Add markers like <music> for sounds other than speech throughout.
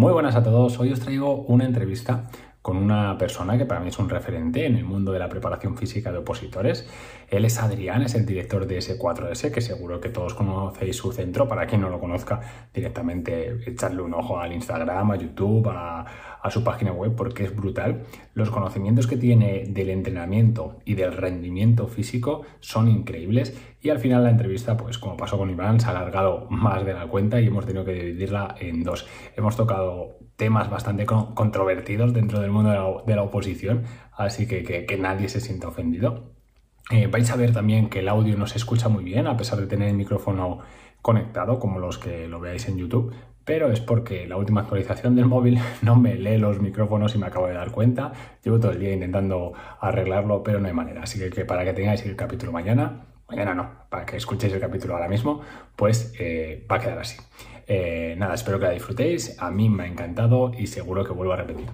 Muy buenas a todos, hoy os traigo una entrevista con una persona que para mí es un referente en el mundo de la preparación física de opositores. Él es Adrián, es el director de S4S, que seguro que todos conocéis su centro. Para quien no lo conozca, directamente echarle un ojo al Instagram, a YouTube, a, a su página web, porque es brutal. Los conocimientos que tiene del entrenamiento y del rendimiento físico son increíbles. Y al final la entrevista, pues como pasó con Iván, se ha alargado más de la cuenta y hemos tenido que dividirla en dos. Hemos tocado temas bastante controvertidos dentro del mundo de la, oposición, así que, que, nadie se sienta ofendido. Eh, vais a ver también que el audio no se escucha muy bien, a pesar de tener el micrófono conectado, como los que lo veáis en YouTube, pero es porque la última actualización del móvil <laughs> no me lee los micrófonos y me acabo de dar cuenta. Llevo todo el día intentando arreglarlo, pero no hay manera. Así que, para que tengáis el capítulo mañana, mañana no, para que escuchéis el capítulo ahora mismo, pues eh, va a quedar así. Eh, nada, espero que la disfrutéis. A mí me ha encantado y seguro que vuelvo a repetir.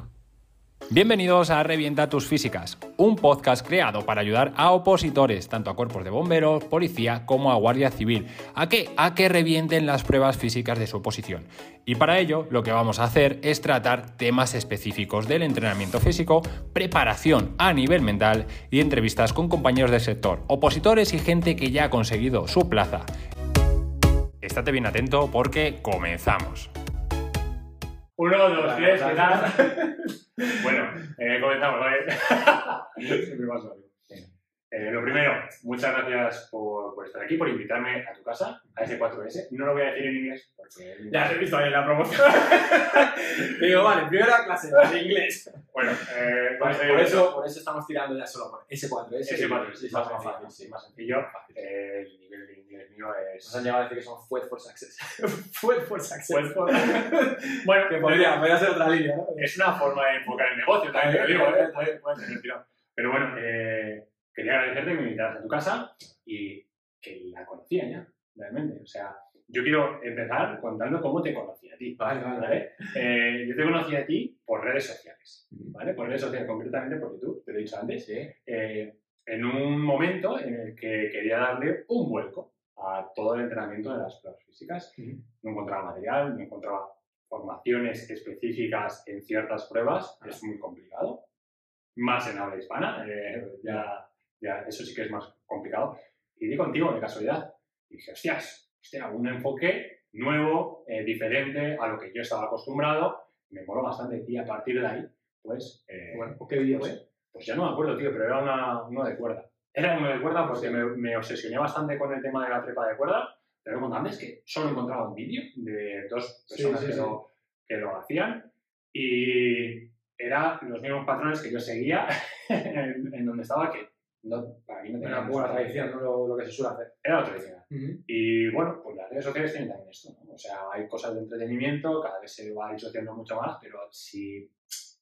Bienvenidos a Revienta tus Físicas, un podcast creado para ayudar a opositores, tanto a cuerpos de bomberos, policía como a guardia civil, a que, a que revienten las pruebas físicas de su oposición. Y para ello lo que vamos a hacer es tratar temas específicos del entrenamiento físico, preparación a nivel mental y entrevistas con compañeros del sector, opositores y gente que ya ha conseguido su plaza. Estate bien atento porque comenzamos. Uno, dos, tres, ¿qué tal? <laughs> bueno, eh, comenzamos, ¿vale? Eh, lo primero, muchas gracias por, por, estar aquí, por invitarme a tu casa, a ese 4S. No lo voy a decir en inglés porque... Ya he visto ahí en la promoción. <laughs> Digo, vale, primera clase de inglés. Bueno, eh, por, eso, por eso estamos tirando ya solo por S4S. S4S, sí, más, más fácil, sí, más sencillo. Eh, el nivel de inglés mío es... Nos han llegado a decir que son Fuet for Success. <laughs> Fuet for Success. For... bueno, que podría, podría ser otra línea, ¿no? Es una forma de enfocar el negocio, también te lo digo, ¿eh? puede, puede ser Pero bueno, eh quería agradecerte que me invitaras a tu casa y que la conocía ya, realmente. O sea, yo quiero empezar contando cómo te conocí a ti. Vale, vale. Eh, yo te conocí a ti por redes sociales, ¿vale? Por redes sociales, concretamente porque tú, te lo he dicho antes, eh, en un momento en el que quería darle un vuelco a todo el entrenamiento de las pruebas físicas. No encontraba material, no encontraba formaciones específicas en ciertas pruebas, es muy complicado. Más en habla hispana, eh, ya ya eso sí que es más complicado. Y di contigo, de casualidad. Y dije, hostias, hostia, un enfoque nuevo, eh, diferente a lo que yo estaba acostumbrado. Me moló bastante. Y a partir de ahí, pues. Eh, bueno, ¿qué vídeo pues, pues, ya no me acuerdo, tío, pero era una, uno de cuerda. Era uno de cuerda porque me, me, obsesioné bastante con el tema de la trepa de cuerda. Pero contando es que solo encontraba un vídeo de dos personas que, Lo, que lo hacían. Y eran los mismos patrones que yo seguía <laughs> en, en donde estaba, que no, para mí no tenía una buena tradición, ¿no? Lo, lo, que se suele hacer. Era la tradición. Y bueno, pues las redes sociales tienen también esto, ¿no? O sea, hay cosas de entretenimiento, cada vez se va disociando mucho más, pero si,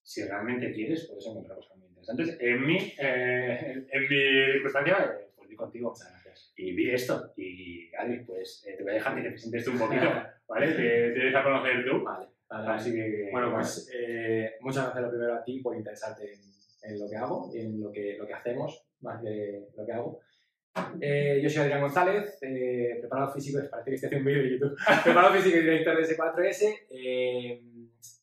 si realmente quieres, puedes encontrar cosas muy interesantes. En mi, eh, en, mi circunstancia, eh, pues vi contigo. Muchas gracias. Y vi esto. Y, Adri, pues eh, te voy a dejar que te presentes tú un poquito, <laughs> ¿vale? te, te dejas conocer tú. Vale. Así que, bueno, pues muchas gracias lo primero a ti por interesarte en, en, lo que hago y en lo que, lo que hacemos más de lo que hago. Eh, yo soy Adrián González, eh, preparador físico, parece que estoy haciendo un vídeo de YouTube, <laughs> preparador físico y director de S4S. Eh,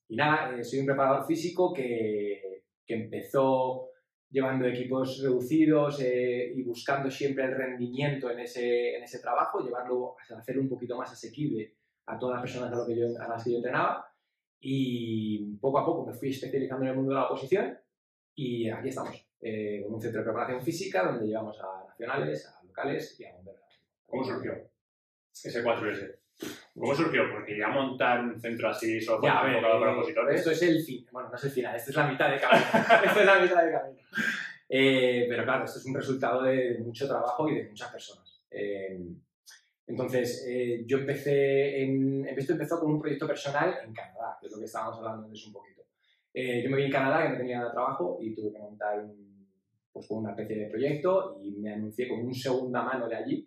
y nada, soy un preparador físico que, que empezó llevando equipos reducidos y buscando siempre el rendimiento en ese, en ese trabajo, llevarlo a hacerlo un poquito más asequible a todas las personas a, lo que yo, a las que yo entrenaba. Y poco a poco me fui especializando en el mundo de la oposición y aquí estamos eh, con un centro de preparación física donde llevamos a nacionales, a locales y a bomberos. ¿Cómo surgió ese 4S? ¿Cómo surgió? Porque ya montar un centro así solo ya, ver, para opositores. Esto es el fin, bueno, no es el final, esto es la mitad de camino. <laughs> esto es la mitad de camino. Eh, pero claro, esto es un resultado de mucho trabajo y de muchas personas. Eh, entonces, yo empecé en. Esto empezó con un proyecto personal en Canadá, que es lo que estábamos hablando antes un poquito. yo me vi en Canadá, que no tenía trabajo, y tuve que montar un pues con una especie de proyecto y me anuncié con un segunda mano de allí.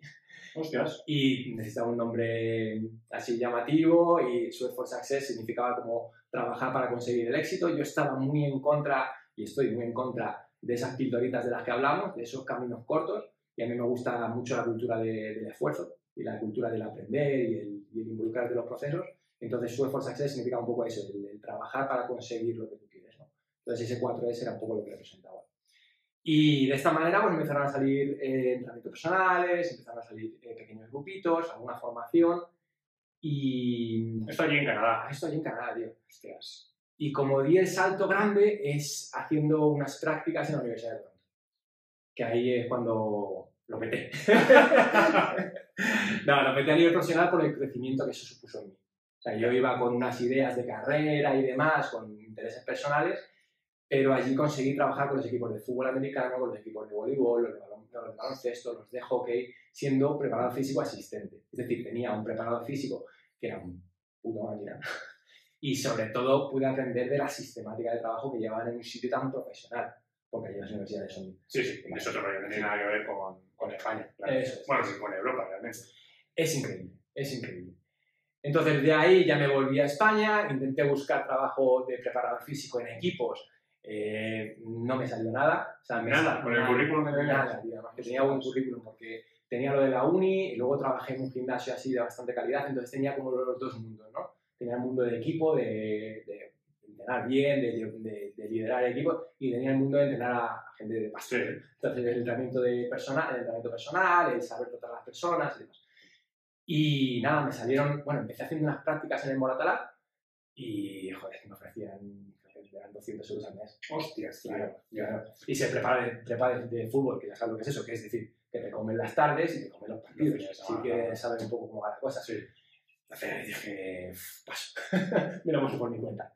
Hostias. Y necesitaba un nombre así llamativo y Sweat for Success significaba como trabajar para conseguir el éxito. Yo estaba muy en contra, y estoy muy en contra, de esas pildoritas de las que hablamos, de esos caminos cortos. Y a mí me gusta mucho la cultura de, del esfuerzo y la cultura del aprender y el, y el involucrar de los procesos. Entonces, Sue for Success significa un poco eso, el, trabajar para conseguir lo que tú quieres. ¿no? Entonces, ese 4S era un poco lo que representaba. Y de esta manera, pues empezaron a salir eh, entrenamientos personales, empezaron a salir eh, pequeños grupitos, alguna formación. Y. Esto allí en Canadá. Esto allí en Canadá, tío. Hostias. Y como di el salto grande es haciendo unas prácticas en la Universidad de Toronto. Que ahí es cuando lo peté. <laughs> no, lo peté a nivel profesional por el crecimiento que eso supuso en mí. O sea, yo iba con unas ideas de carrera y demás, con intereses personales, pero allí conseguí trabajar con los equipos de fútbol americano, con los equipos de voleibol, los de baloncesto, los de hockey, siendo preparador físico asistente. Es decir, tenía un preparador físico que era un puto máquina <laughs> y sobre todo pude aprender de la sistemática de trabajo que llevaban en un sitio tan profesional, porque allí las universidades son... Sí, sí, eso otro no tiene nada que ver con, con España. Bueno, sí, con Europa realmente. Es increíble, es increíble. Entonces de ahí ya me volví a España, intenté buscar trabajo de preparador físico en equipos, eh, no me salió nada. O sea, nada, con el currículum de Nada, que tenía buen currículum porque tenía lo de la uni y luego trabajé en un gimnasio así de bastante calidad, entonces tenía como los dos mundos, ¿no? tenía el mundo de equipo, de, de entrenar bien, de, de, liderar el equipo, y tenía el mundo de entrenar a, gente de pasión. Entonces, el entrenamiento, de personal, el entrenamiento personal, el saber tratar a las personas y demás. Y nada, me salieron, bueno, empecé haciendo unas prácticas en el Moratalá y, joder, me ofrecían, eran 200 euros al mes. Hostias, claro. claro. Y se prepara, de, prepara de, fútbol, que ya sabes lo que es eso, que es decir, que te comen las tardes y te comen los partidos. Así que sabes un poco cómo va la cosa. Sí. Entonces dije, paso, <laughs> me lo por mi cuenta.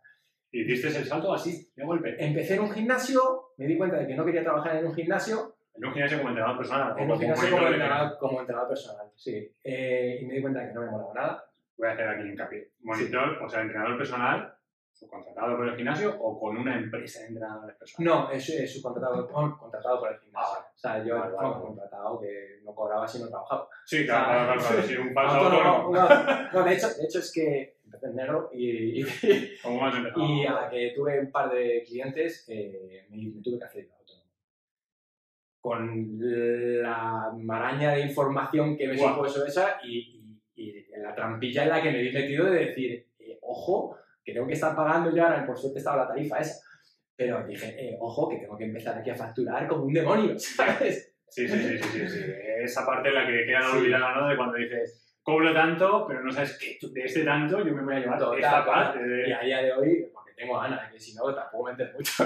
¿Y diste el salto así, de golpe? Empecé en un gimnasio, me di cuenta de que no quería trabajar en un gimnasio. ¿En un gimnasio como entrenador personal? En un gimnasio como, entrenador, como entrenador personal, sí. Eh, y me di cuenta de que no me molaba nada. Voy a hacer aquí hincapié. Monitor, o sea, entrenador personal, subcontratado por el gimnasio o con una empresa de entrenadores personales? No, es, es subcontratado contratado por el gimnasio. Ah, o sea, yo vale, vale, contratado que no cobraba si no trabajaba. Sí, claro, claro, claro, sí, un falso no, no, de, hecho, de hecho es que empecé en negro y, y, <laughs> y a la que tuve un par de clientes eh, me, tuve que hacer autónomo. Con la maraña de información que me supuso esa y, y, la trampilla en la que me vi metido de decir, eh, ojo, que tengo que estar pagando ya, ahora por suerte estaba la tarifa esa. Pero dije, eh, ojo, que tengo que empezar aquí a facturar como un demonio, <laughs> ¿sabes? Sí, sí, sí, sí, sí, Esa parte en la que queda olvidada, ¿no? De cuando dices, cobro tanto, pero no sabes que de este tanto yo me voy a llevar toda esta parte. Y a día de hoy, porque tengo ganas, que si no, tampoco me entiendo mucho.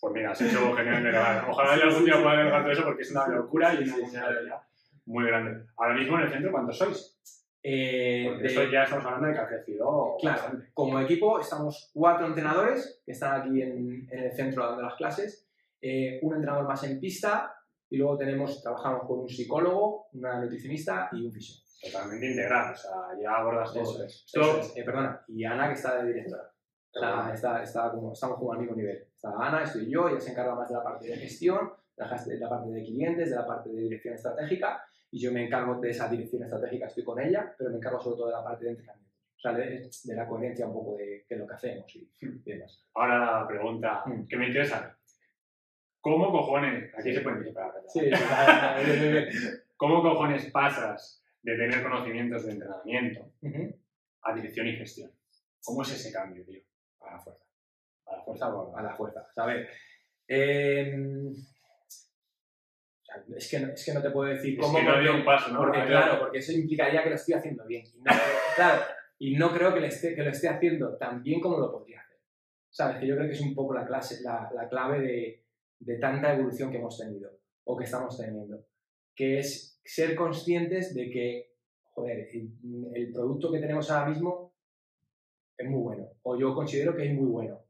pues mira, has hecho genial. Ojalá algún día pueda delegar todo eso porque es una locura y una muy grande. Ahora mismo en el centro, ¿cuántos sois? Eh, eso ya estamos hablando de que ha crecido. Claro, como equipo estamos cuatro entrenadores que están aquí en, el centro dando las clases, eh, un entrenador más en pista y luego tenemos, trabajamos con un psicólogo, una nutricionista y un fisio. Totalmente integral, o sea, ya abordas todo. Eso eh, perdona, y Ana que está de directora. está, está como, estamos como al mismo nivel. Está Ana, estoy yo, ella se encarga más de la parte de gestión, de la parte de clientes, de la parte de dirección estratégica y yo me encargo de esa dirección estratégica, estoy con ella, pero me encargo sobre todo de la parte de entrenamiento. O sea, de, la coherencia un poco de, lo que hacemos y, demás. Ahora la pregunta mm. que me interesa. ¿Cómo cojones, aquí se puede decir para sí, ¿Cómo cojones pasas de tener conocimientos de entrenamiento a dirección y gestión? ¿Cómo es ese cambio, tío? A la fuerza. A la fuerza, a la fuerza. A ver, eh, es que, no, es que no te puedo decir cómo. Es que no un paso, ¿no? Porque, claro, porque eso implicaría que lo estoy haciendo bien. Y no, claro, y no creo que, esté, que lo esté haciendo tan bien como lo podría hacer. ¿Sabes? Que yo creo que es un poco la, clase, la, la clave de, de, tanta evolución que hemos tenido o que estamos teniendo. Que es ser conscientes de que, joder, el, el producto que tenemos ahora mismo es muy bueno. O yo considero que es muy bueno,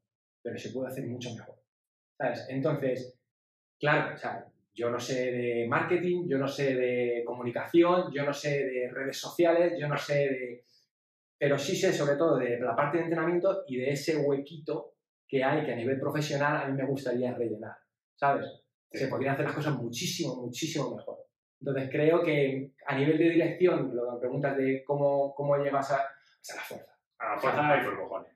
pero se puede hacer mucho mejor. ¿Sabes? Entonces, claro, o sea, yo no sé de marketing, yo no sé de comunicación, yo no sé de redes sociales, yo no sé de... Pero sí sé sobre todo de la parte de entrenamiento y de ese huequito que hay que a nivel profesional a mí me gustaría rellenar, ¿sabes? Se podrían hacer las cosas muchísimo, muchísimo mejor. Entonces creo que a nivel de dirección, lo que me preguntas de cómo, cómo llegas a, a la fuerza. A la fuerza y por cojones.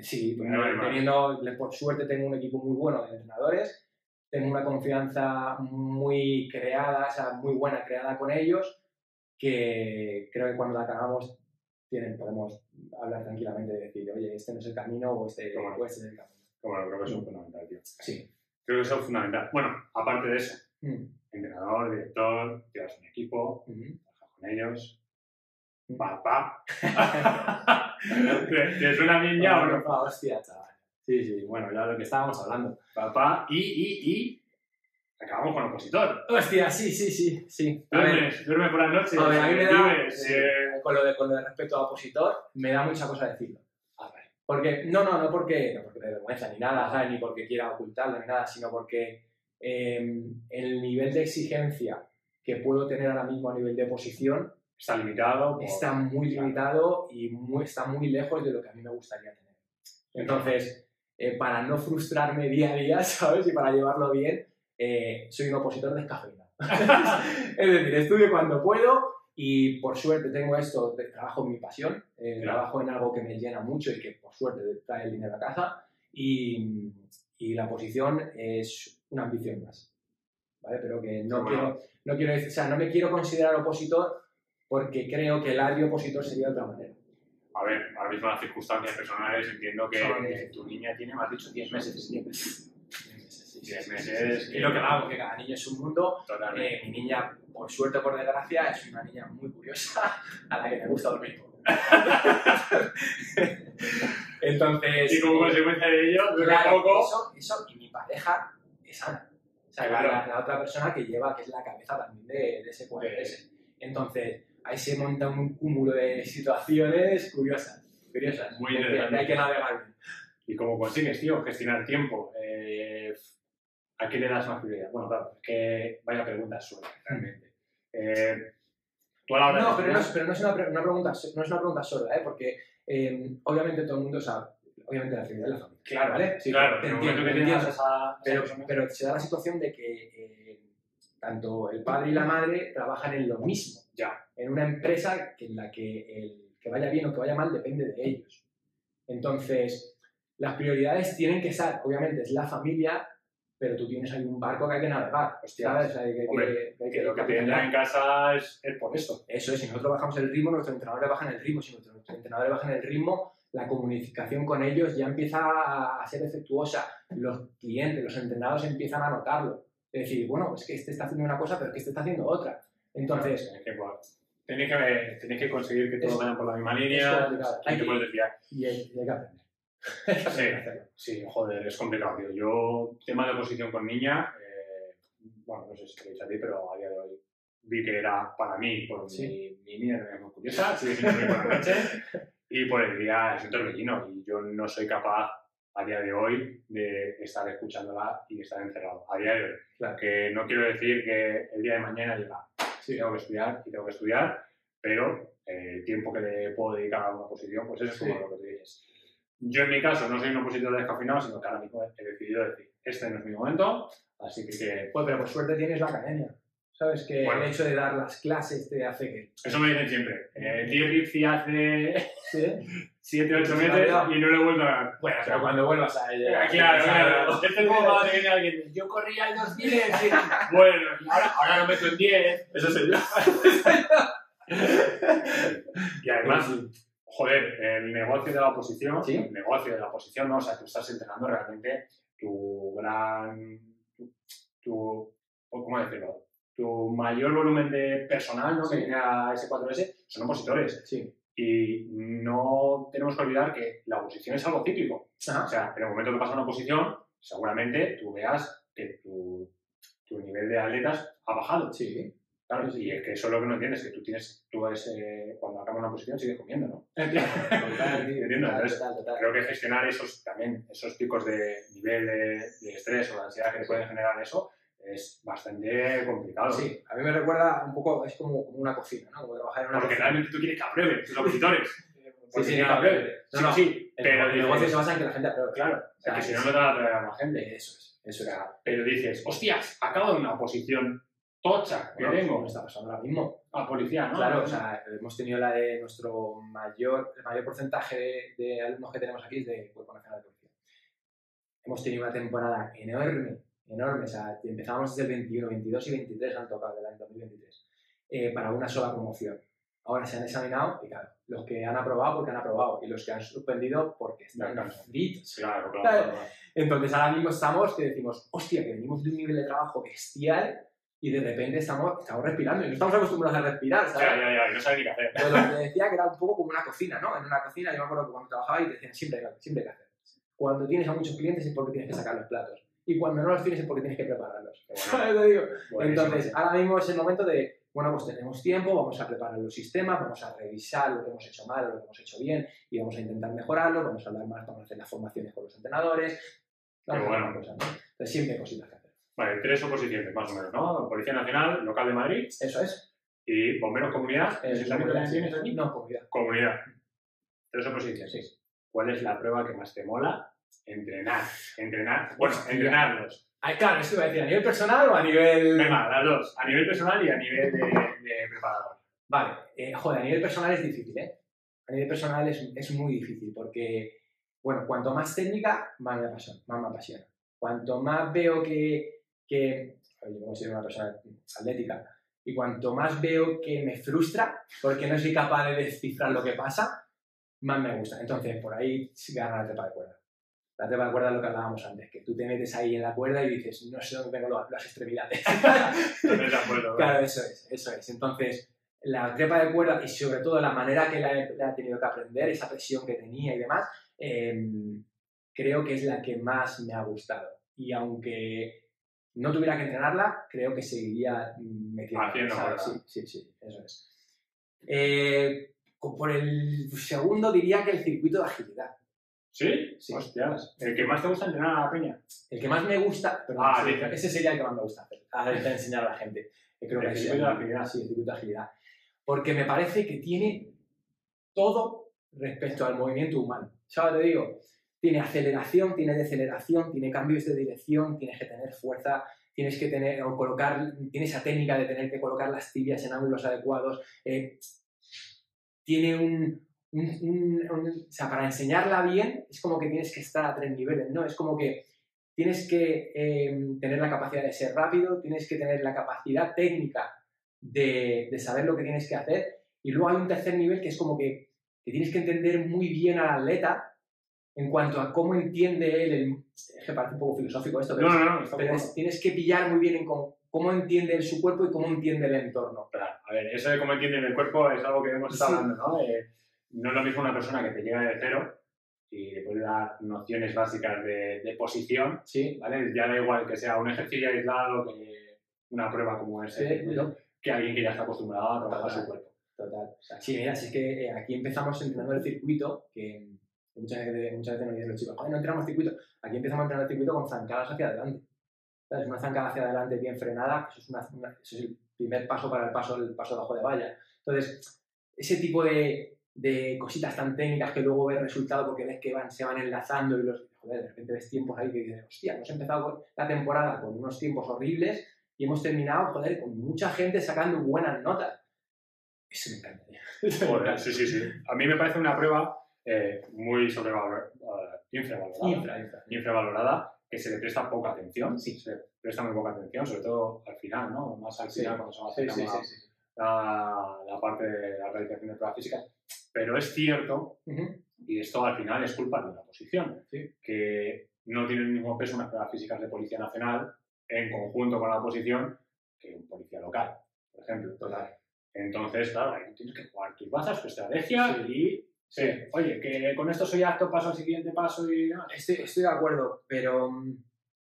Sí, pues, teniendo, por suerte tengo un equipo muy bueno de entrenadores tengo una confianza muy creada, o sea, muy buena creada con ellos, que creo que cuando la acabamos tienen, podemos hablar tranquilamente de decir, oye, este no es el camino o este, Bueno. o este es el camino. Bueno, creo que eso es fundamental, tío. Sí. Creo que eso es fundamental. Bueno, aparte de eso, Mm, entrenador, director, llevas un equipo, ujú. trabajas con ellos, Mm. papá. ¿Te te suena bien ya o no? Hostia, chaval. Sí, sí, bueno, ya lo que estábamos hablando. Papá y, y, y acabamos con opositor. Hostia, sí, sí, sí, sí. A ver, Duermes, duermes por las noches. a ver, a mí me da, vives, eh, con, lo de, con lo de respecto a opositor, me da mucha cosa decirlo. Ah. Porque, no, no, no porque, no porque me vergüenza ni nada, ¿sabes? Ni porque quiera ocultarlo ni nada, sino porque eh, el nivel de exigencia que puedo tener ahora mismo a nivel de oposición Está limitado. por- está muy limitado y muy, está muy lejos de lo que a mí me gustaría tener. Entonces, eh, para no frustrarme día a día, <laughs> ¿sabes? Y para llevarlo bien, eh, soy un opositor descafeinado. <laughs> es decir, estudio cuando puedo y por suerte tengo esto, trabajo en mi pasión, eh, Claro. trabajo en algo que me llena mucho y que por suerte trae el dinero a casa y, y la posición es una ambición más. ¿Vale? Pero que no, bueno. quiero, no quiero decir, o sea, no me quiero considerar opositor porque creo que el área opositor sería de otra manera. A ver, ahora mismo las circunstancias personales entiendo que eh, tu niña tiene, me has dicho, 10 meses. 10 meses. 10 10 meses. Y lo que hago, que cada niño es un mundo. Eh, mi niña, por suerte o por desgracia, es una niña muy curiosa <laughs> a la que le gusta dormir poco. <laughs> Entonces, y como eh, consecuencia de ello, claro, poco. Eso, eso, y mi pareja es Ana. O sea, Claro. la, la otra persona que lleva, que es la cabeza también de, de ese QRS. Entonces, ahí se monta un cúmulo de situaciones curiosas. Curiosas. Muy interesante. hay que navegar bien. ¿Y cómo consigues, tío, gestionar tiempo? Eh, ¿A qué le das más prioridad? Bueno, claro, es que vaya pregunta suena, realmente. Eh, tú a la hora de No, pero no, es, pero no es una, pre- una pregunta, no es una pregunta sorda, ¿eh? porque eh, obviamente todo el mundo sabe, obviamente la prioridad es la familia. Claro, ¿vale? Sí, claro, te entiendo, te entiendo. esa, pero se da la situación de que eh, tanto el padre y la madre trabajan en lo mismo, Ya. en una empresa que en la que el que vaya bien o que vaya mal depende de ellos. Entonces, las prioridades tienen que estar, obviamente, es la familia, pero tú tienes ahí un barco que hay que navegar, Hostia. ¿sabes? O sea, que- que- Hombre, que hay que lo que te entra en casa es, es por esto. Eso es, si nosotros bajamos el ritmo, nuestros entrenadores bajan el ritmo. Si nuestros entrenadores bajan el ritmo, la comunicación con ellos ya empieza a ser efectuosa. Los clientes, los entrenados empiezan a notarlo. Es decir, bueno, es que este está haciendo una cosa, pero que este está haciendo otra. Entonces, Tenéis que, pues, tenéis que, que conseguir que todos vayan por la misma línea. Hay que- desviar. y hay, y hay que aprender. <laughs> Hacerlo. Sí, joder, es complicado, tío. Yo, tema de oposición con niña, eh, bueno, no sé si te lo a ti, pero a día de hoy vi que era para mí, por Sí. mi, mi niña era muy curiosa, <laughs> sigue siendo muy por la noche, y por el día es un torbellino, y yo no soy capaz a día de hoy de estar escuchándola y estar encerrado. A día de hoy. Claro. Que no quiero decir que el día de mañana llega. Sí, tengo que estudiar y tengo que estudiar, pero eh, el tiempo que le puedo dedicar a una posición, pues eso es Sí. como lo que tú dices. Yo en mi caso no soy un opositor descafeinado, sino que ahora mismo he decidido decir, este no es mi momento, así que, que- Pues, pero por suerte tienes la academia. ¿Sabes? Que Bueno. el hecho de dar las clases te hace que... eso me dicen siempre. Eh, di Ripsi hace Sí. 7, 8 Sí, meses y no lo he vuelto a ganar. Bueno, pero cuando vuelvas a ella... Eh, Claro, claro. Este es como cuando te viene alguien, yo corría el 2000 y bueno, y ahora, ahora lo meto en 10. Eso soy yo. Y además, joder, el negocio de la oposición, ¿Sí? el negocio de la oposición, ¿no? O sea, tú estás entregando realmente tu gran, tu- ¿cómo decirlo? Tu mayor volumen de personal, ¿no? Sí. Que viene a S4S, son opositores. Sí. Y no tenemos que olvidar que la oposición es algo cíclico. Ajá. O sea, en el momento que pasa una oposición, seguramente tú veas que tu, tu nivel de atletas ha bajado. Sí. Claro, Sí, y es que eso es lo que no entiendes, que tú tienes, tú ese, cuando acaba una posición sigues comiendo, ¿no? <laughs> Total, <laughs> Entiendo, total, entonces, total. Creo que gestionar esos también, esos picos de nivel de, de estrés o de ansiedad que te pueden generar eso, es bastante complicado. Sí, a mí me recuerda un poco, es como, una cocina, ¿no? Como trabajar en una Porque cocina. realmente tú quieres que aprueben tus opositores. Sí, quieres no, que aprueben. no, Sí, no. sí, El, pero el negocio se basa en que la gente apruebe. claro, o sea, que si no, no te va a atraer a más gente. Eso es, eso sea, pero dices, hostias, acabo de una oposición tocha que Bueno, tengo como está pasando ahora mismo. a policía, ¿no? Claro, o sea, hemos tenido la de nuestro mayor, el mayor porcentaje de, de alumnos que tenemos aquí es de Cuerpo Nacional de Policía. Hemos tenido una temporada enorme, enorme, o sea, empezábamos desde el 21, 22 y 23 han tocado del año 2023, eh, para una sola promoción. ahora se han examinado y claro, los que han aprobado porque han aprobado y los que han suspendido porque están Claro. fritos. Claro, claro. Claro. Entonces ahora mismo estamos que decimos, hostia, que venimos de un nivel de trabajo bestial y de repente estamos, estamos respirando y no estamos acostumbrados a respirar, ¿sabes? Ya, ya, ya, y no sabe ni qué hacer. Pero lo que te decía que era un poco como una cocina, ¿no? En una cocina yo me acuerdo que cuando trabajaba y te decían siempre, siempre hay que hacer. Cuando tienes a muchos clientes es porque tienes que sacar los platos. Y cuando no los tienes es porque tienes que prepararlos. <laughs> Entonces, ahora mismo es el momento de, bueno, pues tenemos tiempo, vamos a preparar los sistemas, vamos a revisar lo que hemos hecho mal lo que hemos hecho bien y vamos a intentar mejorarlo, vamos a hablar más, vamos a hacer las formaciones con los entrenadores. Vamos a bueno. cosas, ¿no? Entonces, siempre hay cositas que hacer. Vale, tres oposiciones más o menos, ¿no? Policía Nacional, local de Madrid Eso es. y bomberos comunidad. Eh, ¿Sí también comunidad, tienes aquí? No, comunidad. Comunidad. Tres oposiciones. Sí. ¿Cuál es la prueba que más te mola? Entrenar. Entrenar. Bueno, entrenarlos. Ay, claro, eso iba a decir, ¿a nivel personal o a nivel...? Venga, las dos. A nivel personal y a nivel de, de preparador. Vale, eh, joder, a nivel personal es difícil, ¿eh? A nivel personal es, es muy difícil porque, bueno, cuanto más técnica, más me apasiona. Más me apasiona. Cuanto más veo que, que yo soy una persona atlética, y cuanto más veo que me frustra porque no soy capaz de descifrar lo que pasa, más me gusta. Entonces, por ahí sí gana la trepa de cuerda. La trepa de cuerda es lo que hablábamos antes, que tú te metes ahí en la cuerda y dices, no sé dónde tengo las- extremidades. <laughs> Acuerdo. Claro, eso es, eso es. Entonces, la trepa de cuerda y sobre todo la manera que la he, la he tenido que aprender, esa presión que tenía y demás, eh, creo que es la que más me ha gustado. Y aunque no tuviera que entrenarla, creo que seguiría mm, metiendo. Haciendo. Sí, sí, sí, eso es. Eh, por el segundo diría que el circuito de agilidad. ¿Sí? Sí. Hostias. ¿El que más te gusta entrenar a la peña? El que más me gusta, perdón, Ah, sí, ese sería el que más me gusta hacer, a ver, enseñar a la gente. Que creo El que circuito de agilidad. Sí, el circuito de agilidad. Porque me parece que tiene todo respecto al movimiento humano. ¿Sabes te digo? Tiene aceleración, tiene deceleración, tiene cambios de dirección, tienes que tener fuerza, tienes que tener o colocar, tiene esa técnica de tener que colocar las tibias en ángulos adecuados. eh, tiene un, un- un- O sea, para enseñarla bien es como que tienes que estar a tres niveles, ¿no? Es como que tienes que eh, tener la capacidad de ser rápido, tienes que tener la capacidad técnica de, de saber lo que tienes que hacer y luego hay un tercer nivel que es como que, que tienes que entender muy bien al atleta en cuanto a cómo entiende él, el, es que parece un poco filosófico esto, pero, No, no, no. Pero es- tienes que pillar muy bien en cómo, cómo entiende él su cuerpo y cómo entiende el entorno. Claro, a ver, eso de cómo entienden el cuerpo es algo que hemos estado Sí. hablando, ¿no? Eh, no es lo mismo una persona que te llega de cero y le puede dar nociones básicas de, de posición, Sí, ¿vale? Ya da igual que sea un ejercicio aislado, que una prueba como ese, Sí, circuito, que alguien que ya está acostumbrado a trabajar Total. su cuerpo. Total. Sí, mira, si es que eh, aquí empezamos entrenando el circuito, que muchas veces, muchas veces nos dicen los chicos, no entrenamos circuito. Aquí empezamos a entrenar el circuito con zancadas hacia adelante. ¿Sabes? Una zancada hacia adelante bien frenada, eso es, una- una- eso es el primer paso para el paso, el paso bajo de valla. Entonces, ese tipo de, de cositas tan técnicas que luego ves resultado porque ves que van, se van enlazando y los, joder, de repente ves tiempos ahí que dices, hostia, hemos empezado la temporada con unos tiempos horribles y hemos terminado, joder, con mucha gente sacando buenas notas. Eso me encanta. <laughs> Joder, sí, sí, sí. A mí me parece una prueba eh, muy sobrevalorada, infravalorada, Infra, infra. infravalorada, que se le presta poca atención, Sí. se le presta muy poca atención, sobre todo al final, ¿no? Más al Sí. final cuando se va Sí, sí, acercando sí, sí. La, la parte de la realización de pruebas físicas. Pero es cierto, Ujú. y esto al final es culpa de la posición, Sí. que no tienen el mismo peso unas pruebas físicas de Policía Nacional en conjunto con la oposición que un policía local, por ejemplo. Total. Entonces, claro, ahí tienes que jugar tus bazas, tu estrategia Sí. y... Sí, oye, que con esto soy apto, paso al siguiente paso y... nada. Estoy, estoy de acuerdo, pero mm,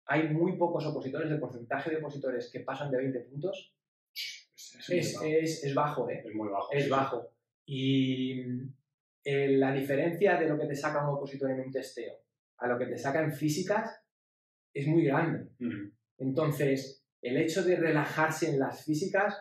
hay muy pocos opositores. El porcentaje de opositores que pasan de 20 puntos Es, es es, bajo. es, es bajo, ¿eh? Es muy bajo. Es bajo. Y mm, eh, la diferencia de lo que te saca un opositor en un testeo a lo que te saca en físicas es muy grande. Entonces, el hecho de relajarse en las físicas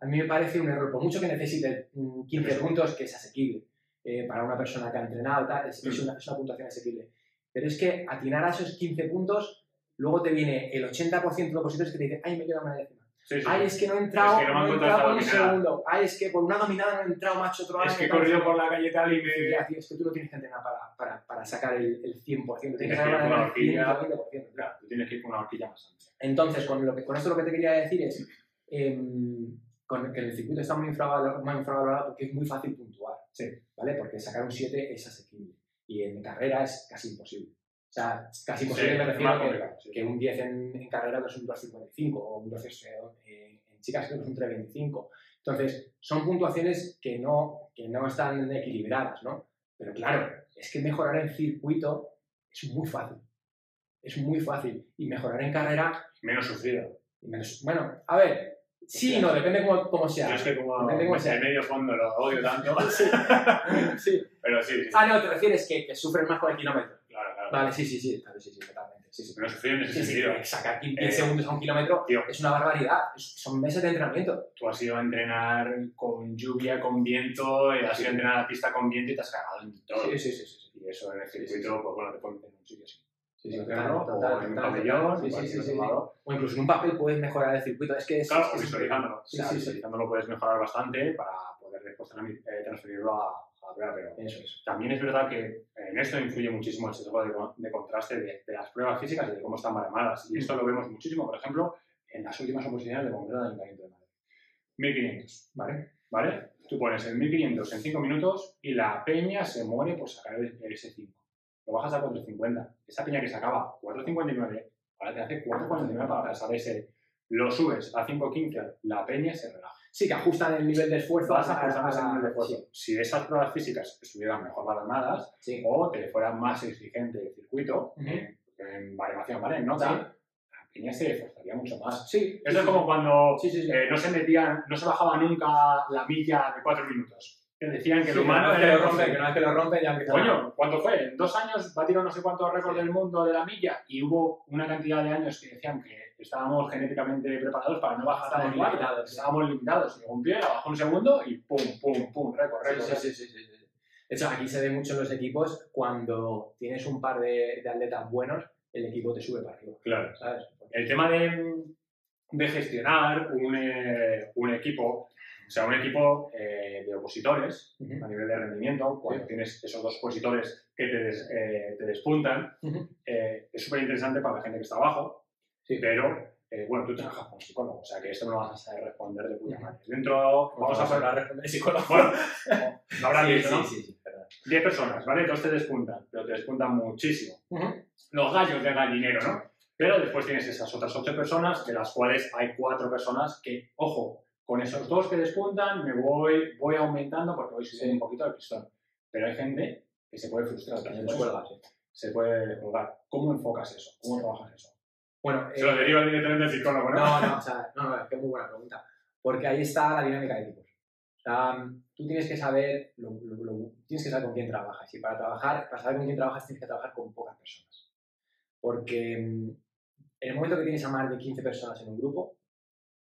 a mí me parece un error. Por mucho que necesite mm, 15 Eso. puntos, que es asequible eh, para una persona que ha entrenado, tal, es, es Mm. una, es una puntuación asequible. Pero es que atinar a esos 15 puntos, luego te viene el 80% de opositores que te dicen, ay, me queda una décima. Sí, sí, Ay, es que no he entrado, Es que no me no he entrado por un segundo. Ay, es que por una dominada no he entrado, macho, otro Es que he corrido tal". por la calle tal y me... ya, tío, es que tú no tienes que entrenar para, para, para sacar el, el 100%, tienes Tienes que sacar ir con el horquilla. 120%. Claro, tú tienes que ir con una horquilla más amplia. Entonces, con, lo que, con esto lo que te quería decir es, em, con, que el circuito está muy infravalorado, muy infravalorado porque es muy fácil puntuar. Sí. ¿Vale? Porque sacar un 7 es asequible. Y en carrera es casi imposible. O sea, casi imposible Sí, me refiero que, sí. que un 10 en, en carrera no es un 2.55 o un 2 en, en chicas es un 3.25. Entonces, son puntuaciones que no, que no están equilibradas, ¿no? Pero claro, es que mejorar en circuito es muy fácil. Es muy fácil. Y mejorar en carrera, Menos sufrido. menos- bueno, a ver, sí, no, depende cómo, cómo sea. Yo es que como Depende cómo sea. el medio fondo lo odio tanto, <laughs> <laughs> Sí. pero sí, sí, sí. Ah, no, te refieres que, que sufren más con el kilómetro. Claro, claro. Vale, sí, sí, sí, claro, sí, sí, totalmente. Sí, sí. Menos sufrido en ese Sí, sí, sentido. sacar 10 Eh, segundos a un kilómetro tío. es una barbaridad. Es- son meses de entrenamiento. Tú has ido a entrenar con lluvia, con viento, y has ido a entrenar a la pista con viento y te has cagado en todo. Sí, sí, sí. sí, sí. Y eso en el circuito, pues bueno, te pones en un sitio así. Sí, sí, total, o en un pabellón, Sí, sí, sí, sí. O incluso en un papel puedes mejorar el circuito. Es que es, Claro, visualizándolo. Sí, o sea, sí, sí. visualizándolo puedes mejorar bastante para poder después eh, transferirlo a, Pero también es verdad que en esto influye muchísimo el sesgo de, contraste de, las pruebas físicas y de cómo están baremadas. Y esto lo vemos muchísimo, por ejemplo, en las últimas oposiciones de Congreso del Ayuntamiento de Madrid. 1500, ¿Vale? ¿vale? Tú pones el 1500 en 5 minutos y la peña se muere por sacar ese 5. Lo bajas a 450. Esa peña que sacaba 459, ahora te hace 449 para pasar ese. Lo subes a 515, la peña se relaja. Sí, que ajustan el nivel de esfuerzo a- a- nivel de esfuerzo. Si esas pruebas físicas estuvieran mejor baremadas Sí. o te fuera más exigente el circuito Ujú. en, en baremación, ¿vale? En nota, Sí. la peña se esforzaría mucho más. Sí. Eso es como cuando Sí, sí, sí. eh, no se metían, no se bajaba nunca la milla de 4 minutos. Que decían que Sí, lo vez que lo rompen, que una vez que lo rompen ya empiezan Coño, ¿cuánto fue? En dos años batieron no sé cuántos récords Sí. del mundo de la milla y hubo una cantidad de años que decían que estábamos genéticamente preparados para no bajar tan igual. limitados. Estábamos limitados. Llegó un pie, bajó un segundo y pum, pum, pum, récord, récord. Sí, sí, sí, sí, sí. De hecho, aquí se ve mucho en los equipos cuando tienes un par de, de atletas buenos, el equipo te sube para arriba, Claro. ¿sabes? El tema de, de gestionar un, eh, un equipo, o sea, un equipo eh, de opositores a nivel de rendimiento, cuando tienes esos dos opositores que te, des- eh, te despuntan, Ujú. eh, es súper interesante para la gente que está abajo, Sí. pero eh, bueno, tú trabajas con psicólogo, o sea que esto no lo vas a saber responder de puta madre. Dentro, vamos a hablar responder psicólogo. <laughs> bueno, <laughs> lo habrás sí, visto, ¿no? sí, sí, sí, perdón. 10 personas, ¿vale? Dos te despuntan, pero te despuntan muchísimo. Los gallos de gallinero, ¿no? Pero después tienes esas otras 8 personas, de las cuales hay 4 personas que, ojo, con esos dos que despuntan me voy, voy aumentando porque voy subiendo Sí. un poquito el pistón. Pero hay gente que se puede frustrar también. Por eso. cuelga, sí. Se puede colgar. ¿Cómo enfocas eso? ¿Cómo trabajas eso? Bueno, Se lo eh, deriva directamente al psicólogo, ¿no? no, no, o sea, no, no, es que es muy buena pregunta. Porque ahí está la dinámica de equipos. O sea, tú tienes que saber, lo- lo- lo- tienes que saber con quién trabajas. Y para trabajar, para saber con quién trabajas, tienes que trabajar con pocas personas. Porque mm, en el momento que tienes a más de 15 personas en un grupo,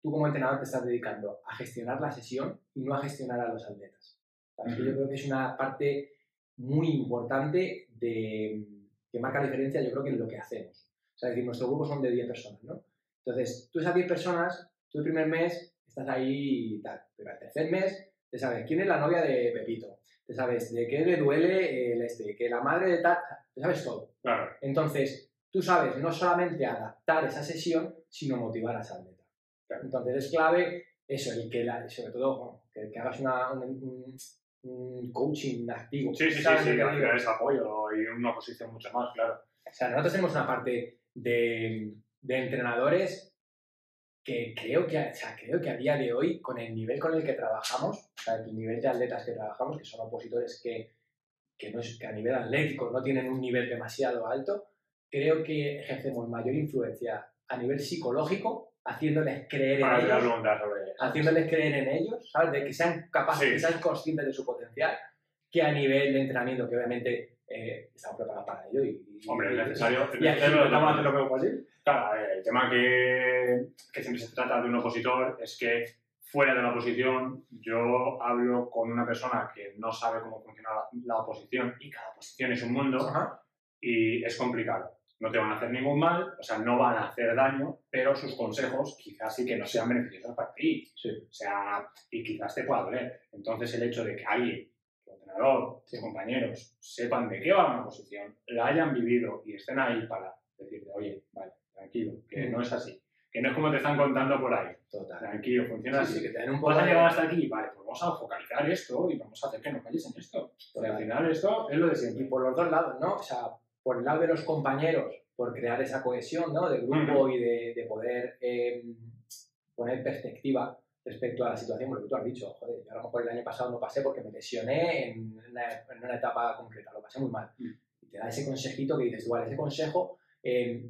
tú como entrenador te estás dedicando a gestionar la sesión y no a gestionar a los atletas. Yo creo que es una parte muy importante de, que marca la diferencia, yo creo que en lo que hacemos. O sea, es decir, nuestro grupo son de 10 personas, ¿no? Entonces, tú esas 10 personas, tú el primer mes estás ahí y tal, pero al tercer mes te sabes quién es la novia de Pepito, te sabes de qué le duele el este, que la madre de tal, te sabes todo. Claro. Entonces, tú sabes no solamente adaptar esa sesión, sino motivar a. Claro. Entonces, es clave eso, y que la- sobre todo bueno, que, que hagas una, un, un- coaching activo. Sí, sí, sí, ¿sabes sí, que es apoyo y una posición mucho más, claro. O sea, nosotros tenemos una parte de, de entrenadores que creo que, o sea, creo que a día de hoy, con el nivel con el que trabajamos, o sea, el nivel de atletas que trabajamos, que son opositores que, que, no es, que a nivel atlético no tienen un nivel demasiado alto, creo que ejercemos mayor influencia a nivel psicológico, haciéndoles creer Para en ellos, sobre haciéndoles creer en ellos, ¿sabes? De que sean capaces, Sí. que sean conscientes de su potencial, que a nivel de entrenamiento, que obviamente eh, estamos preparados para ello. Y, y- Hombre, es y- necesario. es y intentamos hacer lo mejor posible. Claro, el tema que, que siempre se trata de un opositor es que fuera de la oposición yo hablo con una persona que no sabe cómo funciona la, la oposición y cada oposición es un mundo Ajá. y es complicado. No te van a hacer ningún mal, o sea, no van a hacer daño, pero sus consejos quizás sí que no sean beneficiosos para ti. Sí. O sea, y quizás te pueda doler. Entonces el hecho de que alguien, tu entrenador, tus compañeros, sepan de qué va una posición, la hayan vivido y estén ahí para decirte, oye, vale, tranquilo, que Mm. no es así, que no es como te están contando por ahí. Total. Tranquilo, funciona Sí, así. sí, que te un Vas poco a llegar hasta aquí, vale, pues vamos a focalizar esto y vamos a hacer que no falles en esto. Porque al final esto es lo de Y siempre. por los dos lados, ¿no? O sea, por el lado de los compañeros, por crear esa cohesión, ¿no? De grupo y de, de poder eh, poner perspectiva respecto a la situación, porque tú has dicho, joder, yo a lo mejor el año pasado no pasé porque me lesioné en una, en una etapa concreta, lo pasé muy mal. Mm. Y te da ese consejito que dices, igual, ese consejo eh,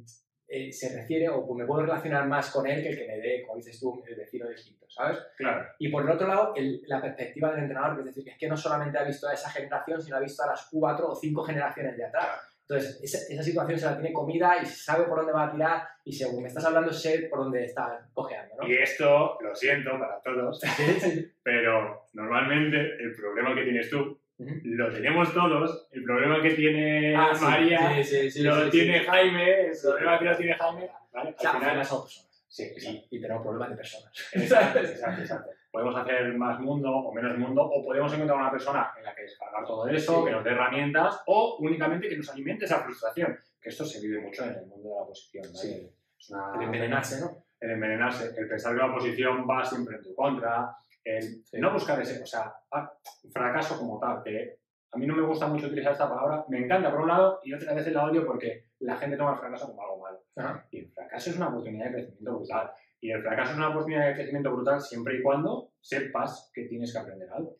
eh, se refiere, o pues me puedo relacionar más con él que el que me dé, como dices tú, el vecino de Egipto, ¿sabes? Claro. Y por el otro lado, el- la perspectiva del entrenador, que es decir, que es que no solamente ha visto a esa generación, sino ha visto a las cuatro o cinco generaciones de atrás. Entonces, esa, esa situación se la tiene comida y sabe por dónde va a tirar y según me estás hablando, sé por dónde está cojeando, ¿no? Y esto, lo siento para todos, <laughs> pero normalmente el problema que tienes tú lo tenemos todos. El problema que tiene Ah, María sí, sí, sí, lo tiene. Jaime, el problema que lo tiene Jaime. ¿vale? O sea, Al al final, somos personas. sí. Y, y tenemos problemas de personas. Exacto, <laughs> exacto, exacto. Podemos hacer más mundo o menos mundo, o podemos encontrar una persona en la que descargar todo eso, Sí. que nos dé herramientas, o únicamente que nos alimente esa frustración. Que esto se vive mucho en el mundo de la oposición. ¿vale? Sí. Es una- El envenenarse, ¿no? el envenenarse, el pensar que la oposición va siempre en tu contra, el Sí. no buscar ese, o sea, ah, fracaso como tal, que a mí no me gusta mucho utilizar esta palabra, me encanta por un lado y otra vez la odio porque la gente toma el fracaso como algo malo. Ajá. Y el fracaso es una oportunidad de crecimiento brutal. Y el fracaso es una oportunidad de crecimiento brutal siempre y cuando sepas que tienes que aprender algo.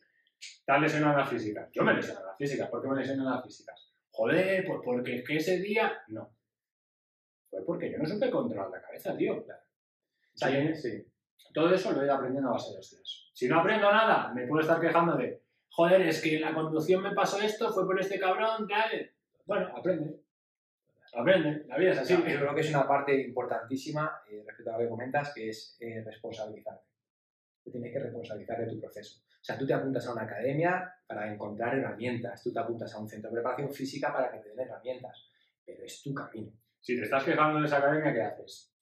Has lesionado en las físicas. Yo me lesiono en las físicas. ¿Por qué me lesiono en las físicas? Joder, pues porque es que ese día... No. Fue porque yo no supe controlar la cabeza, tío. Sí, sí. Todo eso lo he ido aprendiendo a base de hostias. Si no aprendo nada, me puedo estar quejando de, joder, es que en la conducción me pasó esto, fue por este cabrón, tal. Bueno, aprende. Aprende, la vida es así. Sí, yo creo que es una parte importantísima eh, respecto a lo que comentas, que es eh, responsabilizarte. Te tienes que responsabilizar de tu proceso. O sea, tú te apuntas a una academia para encontrar herramientas, tú te apuntas a un centro de preparación física para que te den herramientas, pero es tu camino. Si te estás quejando de esa academia, ¿qué haces?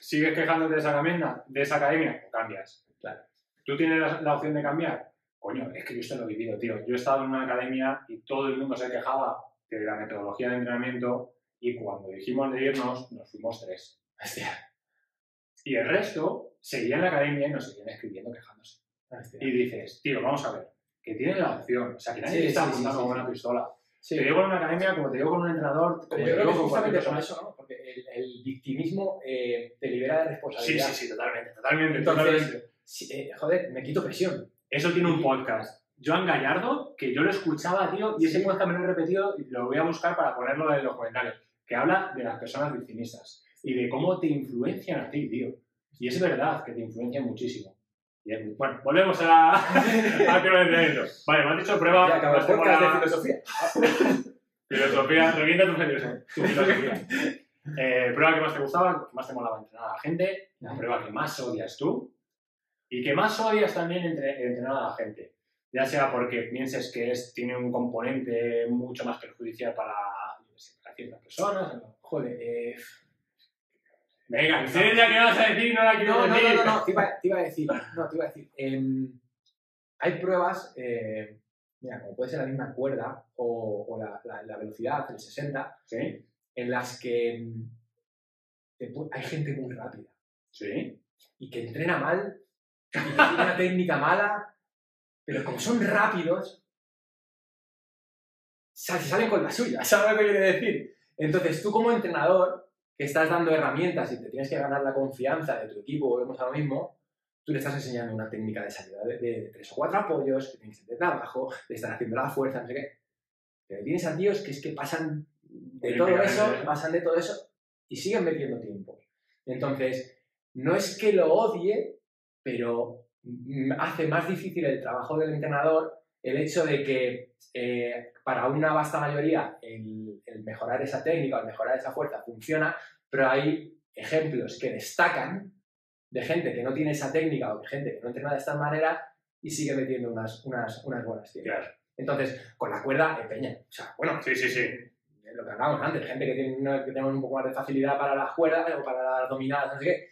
¿Sigues quejándote de esa academia? ¿De esa academia? ¿O cambias? Claro. ¿Tú tienes la, la opción de cambiar? Coño, es que yo esto lo he vivido, tío. Yo he estado en una academia y todo el mundo se quejaba de la metodología de entrenamiento y cuando dijimos de irnos, nos fuimos tres. Hostia, Y el resto seguía en la academia y nos seguían escribiendo quejándose. hostia. Y dices, tío, vamos a ver, que tienen la opción. O sea, que nadie Sí, te está sí, sí, apuntando sí, con sí. una pistola. Sí. Te digo en una academia como te digo con un entrenador, como Pero te yo creo digo con cualquier persona. eso, ¿no? Porque el, el victimismo eh, te libera de Sí, responsabilidad. sí, sí, totalmente, totalmente, Entonces- totalmente. Sí, eh, joder, me quito presión. Eso tiene un podcast. Joan Gallardo, que yo lo escuchaba, tío, y ese Sí. podcast me lo he repetido y lo voy a buscar para ponerlo en los comentarios, que habla de las personas victimistas y de cómo te influencian a ti, tío. Y es verdad que te influencian muchísimo. Y es- bueno, volvemos a, <laughs> a tema de entrenamiento. Vale, me has dicho prueba. Ya acaba el más tengo podcast de la- filosofía. Filosofía, revienta tu filosofía. Tu filosofía. Eh, prueba que más te gustaba, que más te molaba entrenar a la gente, la prueba que más odias tú y que más odias también entre- entrenar a la gente. Ya sea porque pienses que es, tiene un componente mucho más perjudicial para, para ciertas personas. Joder, eh, Venga, eres la que vas a decir, no la quiero No, no, decir. no, no, no, te iba, te iba a decir, no, te iba a decir, em, hay pruebas, eh, mira, como puede ser la misma cuerda o, o la, la- la velocidad, el 60, Sí, en las que em, te hay gente muy rápida sí. y que entrena mal y que tiene una técnica mala, pero como son rápidos, sal- salen con la suya, <laughs> ¿sabes lo que quiere decir? Entonces tú como entrenador, que estás dando herramientas y te tienes que ganar la confianza de tu equipo, volvemos a lo mismo, tú le estás enseñando una técnica de salida de, de- de tres o cuatro apoyos, que tienes que desde abajo, de estar haciendo la fuerza, no sé qué. Pero tienes a tíos que es que pasan de todo eso, pasan de todo eso y siguen metiendo tiempos. Entonces, no es que lo odie, pero hace más difícil el trabajo del entrenador el hecho de que eh, para una vasta mayoría el, el mejorar esa técnica o el mejorar esa fuerza funciona, pero hay ejemplos que destacan de gente que no tiene esa técnica o de gente que no entrena de esta manera y sigue metiendo unas, unas, unas buenas tiempos. Claro. Entonces, con la cuerda, de peña. O sea, bueno, Sí, sí, sí. lo que hablábamos antes, gente que, tiene, una- que tenemos un poco más de facilidad para las cuerdas o para las dominadas, no sé qué,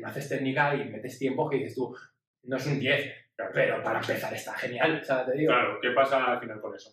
no haces técnica y metes tiempos que dices tú, no es un 10, pero para empezar está genial, o sea, te digo. Claro, ¿qué pasa al final con eso?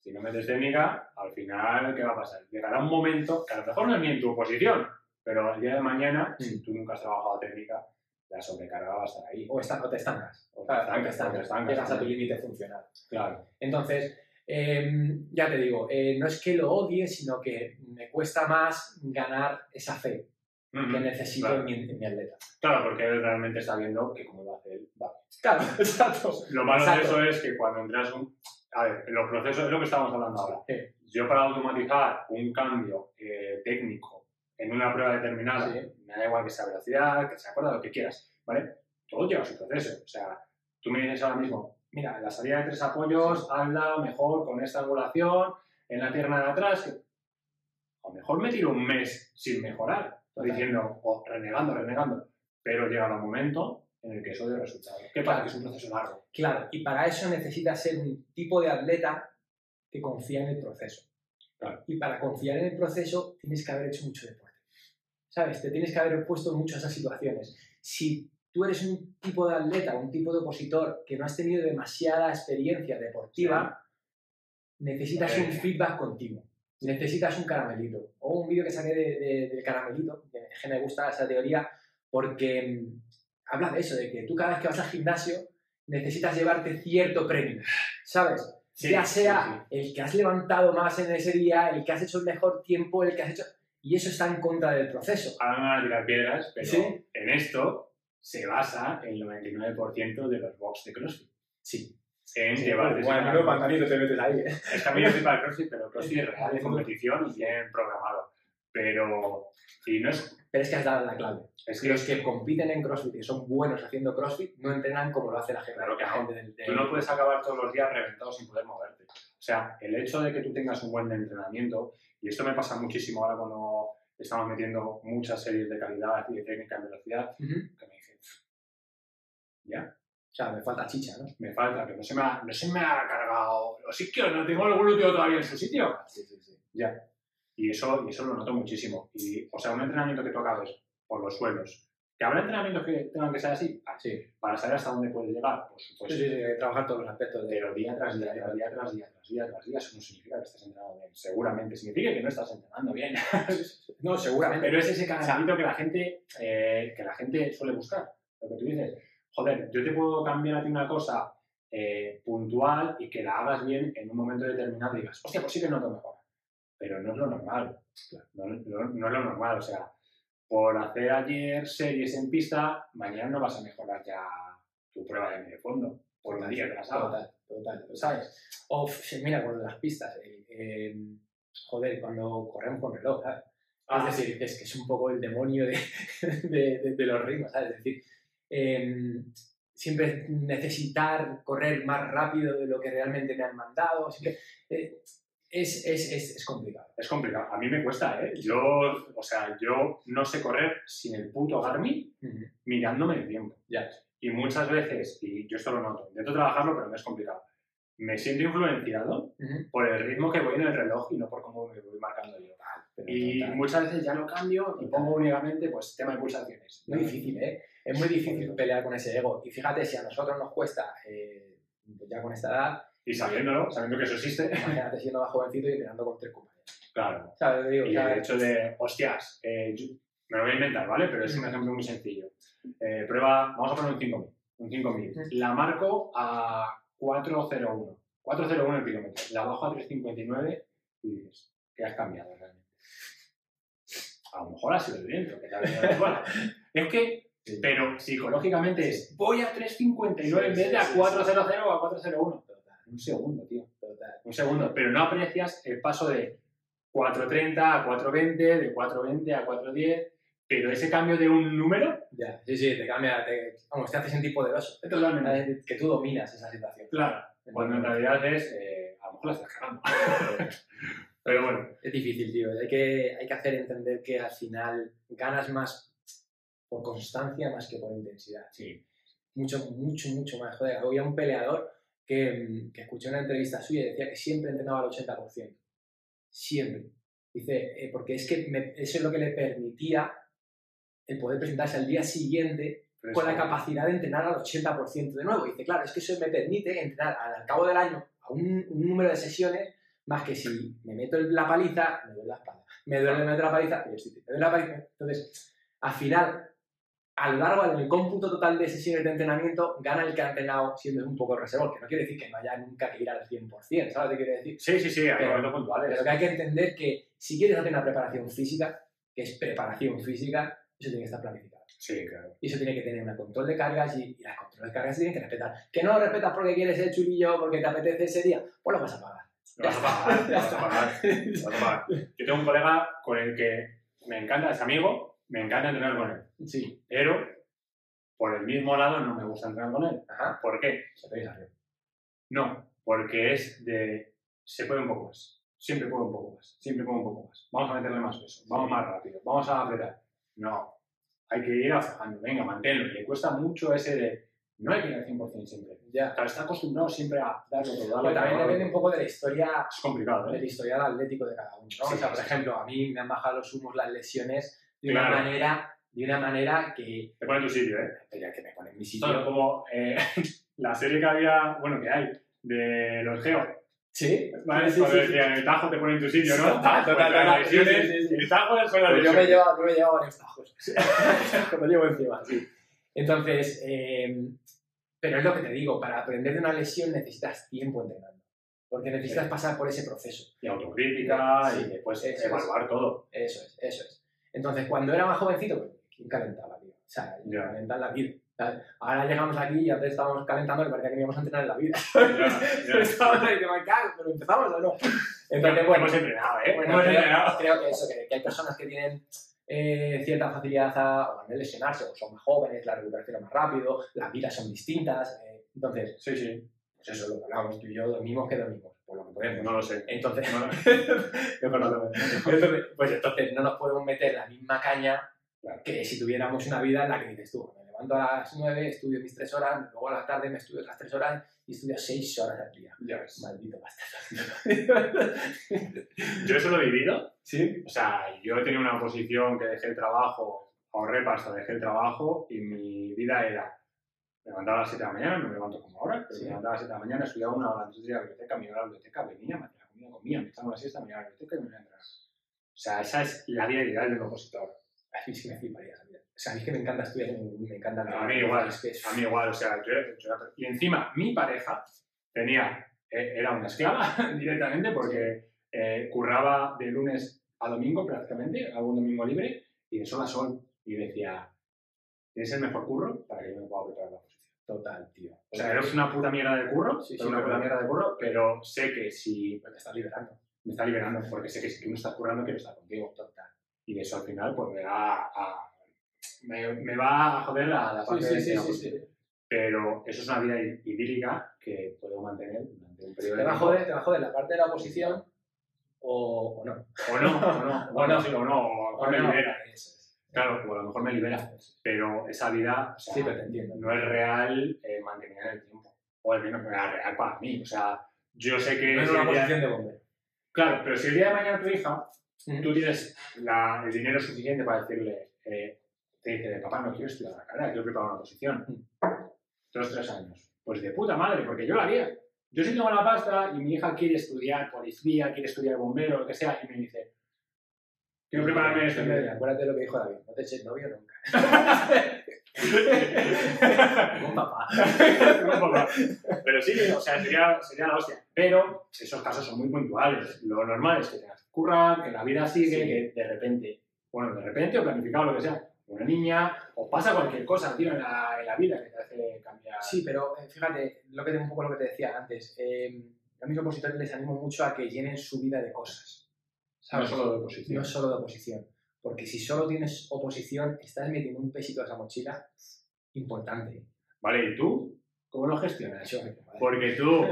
Si no metes técnica, al final, ¿qué va a pasar? Llegará un momento que a lo mejor no es ni en tu posición, Pero el día de mañana, si tú nunca has trabajado técnica, la sobrecarga va a estar ahí. O, está, o te estancas. O te Claro, estancas, Llegas a tu límite funcional. Claro. Entonces, em, ya te digo, eh, no es que lo odie, sino que me cuesta más ganar esa fe que necesito Claro. en, mi, en mi atleta. Claro, porque él realmente está viendo que como lo hace él, va. Claro, <laughs> exacto. Lo malo Exacto. de eso es que cuando entras un... A ver, los procesos es lo que estamos hablando ahora. Sí. Yo para automatizar un cambio eh, técnico en una prueba determinada, Sí. me da igual que sea velocidad, que sea cuerda, lo que quieras, ¿vale? Todo lleva su proceso. O sea, tú me dices ahora mismo, mira, en la salida de tres apoyos, habla mejor con esta angulación, en la pierna de atrás, que a lo mejor me tiro un mes sin mejorar, Total. diciendo, o renegando, renegando, pero llega un momento en el que eso dio resultado. ¿Qué pasa? Que es un proceso largo. Claro, y para eso necesitas ser un tipo de atleta que confía en el proceso. Claro. Y para confiar en el proceso tienes que haber hecho mucho deporte. ¿Sabes? Te tienes que haber puesto en muchas esas situaciones. Si tú eres un tipo de atleta, un tipo de opositor que no has tenido demasiada experiencia deportiva, necesitas Eh. un feedback continuo. Necesitas un caramelito. O un vídeo que saqué de- de- del caramelito, que es que me gusta esa teoría, porque mm, habla de eso, de que tú cada vez que vas al gimnasio necesitas llevarte cierto premio, ¿sabes? Sí, ya sí, sea el que has levantado más en ese día, el que has hecho el mejor tiempo, el que has hecho... Y eso está en contra del proceso. Ahora me van a tirar piedras, pero en esto se basa el 99% de los box de CrossFit. Sí. En llevarte ese Bueno, cambio. pantalito te metes ahí, ¿eh? Es para el CrossFit, pero CrossFit es real, de competición y bien programado. Pero, y no es, Pero es que has dado la clave. es Que los que compiten en CrossFit y son buenos haciendo CrossFit no entrenan como lo hace la gente, Claro que la no. gente del, del- tú no puedes acabar todos los días reventado sin poder moverte. O sea, el hecho de que tú tengas un buen entrenamiento, y esto me pasa muchísimo ahora cuando estamos metiendo muchas series de calidad y de técnica en velocidad, Ujú. que me dicen, ya, O sea, me falta chicha, ¿no? me falta, que no se me ha, no se me ha cargado los isquios, no tengo el glúteo todavía en su sitio. Sí, sí, sí. Ya. Y eso, y eso lo noto muchísimo. Y, o sea, un entrenamiento que tú acabes por los suelos. ¿Que habrá entrenamientos que tengan que ser así? Ah, Sí, Para saber hasta dónde puedes llegar, por sí, supuesto. sí, sí, hay que trabajar todos los aspectos de... Pero día tras día, tras día, tras día, tras día, tras día, eso no significa que estés entrenando bien. Seguramente significa que no estás entrenando bien. <laughs> No, seguramente. Pero es ese cansalito que la gente, eh, que la gente suele buscar. Lo que tú dices, joder, yo te puedo cambiar a ti una cosa eh, puntual y que la hagas bien en un momento determinado y digas, hostia, pues sí que noto mejor. Pero no es lo normal. No, no- no es lo normal. O sea, por hacer ayer series en pista, mañana no vas a mejorar ya tu prueba de medio fondo. Por un día que las hagas. Total, total. ¿Sabes? O, mira, con las pistas. eh, eh, joder, cuando corremos con reloj, ¿sabes? Ah, es decir, es que es un poco el demonio de, <laughs> de- de- de los ritmos, ¿sabes? Es decir, eh, siempre necesitar correr más rápido de lo que realmente me han mandado. siempre- eh, es, es, es, es complicado. Es complicado. A mí me cuesta, ¿eh? Yo, o sea, yo no sé correr sin el puto Garmin mirándome el tiempo. Ya. Y muchas veces, y yo esto lo noto, intento trabajarlo, pero me es complicado. Me siento influenciado Ujú. por el ritmo que voy en el reloj y no por cómo me voy marcando yo. Pero Y total. muchas veces ya lo cambio y pongo únicamente pues tema de pulsaciones. Muy difícil, ¿eh? Es muy difícil pelear con ese ego. Y fíjate, si a nosotros nos cuesta, eh, ya con esta edad, Y sabiéndolo, sabiendo que eso existe, imagínate siendo más jovencito y entrenando con tres compañeros. claro. ¿Sabes? Te digo, Y el hecho de, hostias, eh, yo- me lo voy a inventar, ¿vale? Pero es un ejemplo muy sencillo. Eh, prueba, vamos a poner un 5000. Un 5000. Mm. La marco a 401. 401 el kilómetro. La bajo a 359 y dices, ¿qué has cambiado? A lo mejor ha sido el viento que te ha venido de. <laughs> Es que, Sí. pero psicológicamente es, voy a 359 en vez de a sí, sí, 400 o a 401. total, Un segundo, tío. total. Un segundo, pero no aprecias el paso de 4.30 a 4.20, de 4.20 a 4.10, pero ese cambio de un número, Ya, sí, sí, te cambia, te, vamos, te hace sentir poderoso. totalmente. ¿Sabes? Que tú dominas esa situación. Claro, cuando en realidad es, eh, a lo mejor la estás cagando. <laughs> pero bueno, Es difícil, tío. Hay que, hay que hacer entender que al final ganas más por constancia más que por intensidad. sí. Mucho, mucho, mucho más. Joder, había un peleador que, mm, que escuché una entrevista suya y decía que siempre entrenaba al 80%. Siempre. Dice, eh, porque es que me- eso es lo que le permitía el poder presentarse al día siguiente Pero con la eso- capacidad de entrenar al 80% de nuevo. Dice, claro, es que eso me permite entrenar al, al cabo del año a un, un número de sesiones más que si me meto la paliza, me doy la espalda. me duele meter la paliza, me duele la paliza. Entonces, al final, a lo largo del cómputo total de sesiones de entrenamiento, gana el que ha entrenado siendo un poco reservado, que no quiere decir que no haya nunca que ir al 100%, ¿sabes qué quiere decir? Sí, sí, sí, hay momentos puntuales. Pero que hay que entender que si quieres hacer una preparación física, que es preparación física, eso tiene que estar planificado. Sí, claro. Y eso tiene que tener un control de cargas y, y las controles de cargas se tienen que respetar. Que no lo respetas porque quieres ser chulillo, porque te apetece ese día, pues lo vas a pagar. Lo vas a pagar, <laughs> lo vas a pagar. lo vas a pagar. Yo tengo un colega con el que me encanta, es amigo, me encanta entrenar con él. Sí. Pero por el mismo lado no me gusta entrenar con él. Ajá. ¿Por qué? Se te arriba. No, porque es de. Se puede un poco más. Siempre puedo un poco más. Siempre puedo un poco más. Vamos a meterle más peso. Vamos más rápido. Vamos a apretar. No. Hay que ir aflojando. Venga, manténlo. Le cuesta mucho ese de. No hay que ir al 100% siempre. Ya. Claro, está acostumbrado siempre a darlo todo. Pero también depende un poco de la historia. Es complicado, del ¿eh? historial atlético de cada uno. ¿no? Sí, o sea, por sí. ejemplo, a mí me han bajado los humos las lesiones de Claro. una manera, de una manera que, Te pone en tu sitio, ¿eh? espera, que me pone en mi es sitio. como eh, <laughs> la serie que había, bueno, que hay, de los Geo. Sí, ¿Vale? sí, Cuando sí, sí. decían, el tajo te pone en tu sitio, ¿no? Total, Pues total, total. lesiones, Sí, sí, sí. El tajo son las Pues yo me me llevado varios tajos. Como <laughs> llevo encima, sí. Entonces, eh, pero es lo que te digo, para aprender de una lesión necesitas tiempo entrenando. Porque necesitas Sí. pasar por ese proceso. Y autocrítica, Sí, y después eso es. evaluar todo. Eso es, eso es. Entonces, cuando era más jovencito, pues, ¿quién calentaba, tío? O sea, Ya. calentar la vida. Ahora llegamos aquí y antes estábamos calentando y parecía que íbamos a entrenar en la vida. <laughs> Estábamos ahí, que me cago, pero empezamos o no. Entonces, bueno, hemos entrenado, ¿eh? Bueno, hemos creo, entrenado. creo que eso, que, que hay personas que tienen eh, cierta facilidad a, lesionarse, o son más jóvenes, la recuperación es más rápido, las vidas son distintas. eh, entonces, Sí, sí. pues eso, lo hablamos tú y yo, dormimos que dormimos, por lo que podemos. No lo sé. Entonces, No. <laughs> Entonces, pues entonces no nos podemos meter la misma caña Claro. que si tuviéramos una vida en la que dices tú, levanto a las 9, estudio mis 3 horas, luego a la tarde me estudio otras 3 horas y estudio 6 horas al día. Ya ves. Maldito bastardo. Yo eso lo he vivido. ¿Sí? O sea, yo tenía una posición que dejé el trabajo, ahorré pasta, dejé el trabajo y mi vida era me levantaba a las 7 de la mañana, no me levanto como ahora, pero Sí. me levantaba a las 7 de la mañana, estudiaba una hora antes de ir a la biblioteca, me iba a la biblioteca, venía, me hacía la comida, comía, me echaba una siesta, me iba a la biblioteca y me iba a entrenar. O sea, esa es la vida ideal de un opositor. A mí sí me fliparía esa vida. O sea, a mí es que me encanta estudiar me encanta A mí igual, Es que es- a mí igual, o sea, yo, yo- y encima mi pareja tenía, eh, era una esclava <laughs> directamente porque eh, curraba de lunes a domingo prácticamente, algún domingo libre, y de sol a sol, y decía, tienes el mejor curro para que yo me pueda preparar la posición. Total, tío. O sea, es una puta mierda de curro, Sí, es sí, una pero- puta mierda de curro, pero sé que si te estás liberando. me está liberando, porque sé que si tú no estás currando, quiero estar contigo. Total. Y eso al final, pues me va a, me, me va a joder la, la parte sí, de sí, sí, sí. Pero eso es una vida idílica que puedo mantener durante un periodo Te de va, a tiempo. joder, te va a joder la parte de la oposición o, o no. O no, o no, <laughs> o no, sí, o no, o mejor me no. libera. Claro, o a lo mejor me libera. Pero esa vida o sea, Sí, pero te entiendo. no es real eh, mantenida en el tiempo. O al menos no es real para mí. O sea, yo sé que. No es si una día- posición de bombero. Claro, pero si el día de mañana tu hija, Ujú. tú tienes la- el dinero suficiente para decirle, eh, te dice, papá, no quiero estudiar la carrera, quiero preparar una posición. Dos, tres años. Pues de puta madre, porque yo lo haría. Yo sí tengo la pasta y mi hija quiere estudiar policía, quiere estudiar bombero, lo que sea, y me dice, quiero prepararme esto. Acuérdate acuérdate de lo que dijo David. No te eches novio nunca. <laughs> Con papá. Papá. Pero sí, o sea, sería, sería la hostia. Pero esos casos son muy puntuales. Lo normal es que tengas que currar, que la vida sigue, Sí. que de repente, bueno, de repente o planificado, lo que sea, una niña, o pasa cualquier cosa, tío, en la, en la vida que te hace cambiar. Sí, pero eh, fíjate, lo que, un poco lo que te decía antes. Eh, a mis opositores les animo mucho a que llenen su vida de cosas. no ¿sabes? solo de oposición. No solo de oposición. Porque si solo tienes oposición, estás metiendo un pesito a esa mochila importante. Vale, ¿y tú? ¿Cómo lo gestionas? Vale. Porque tú,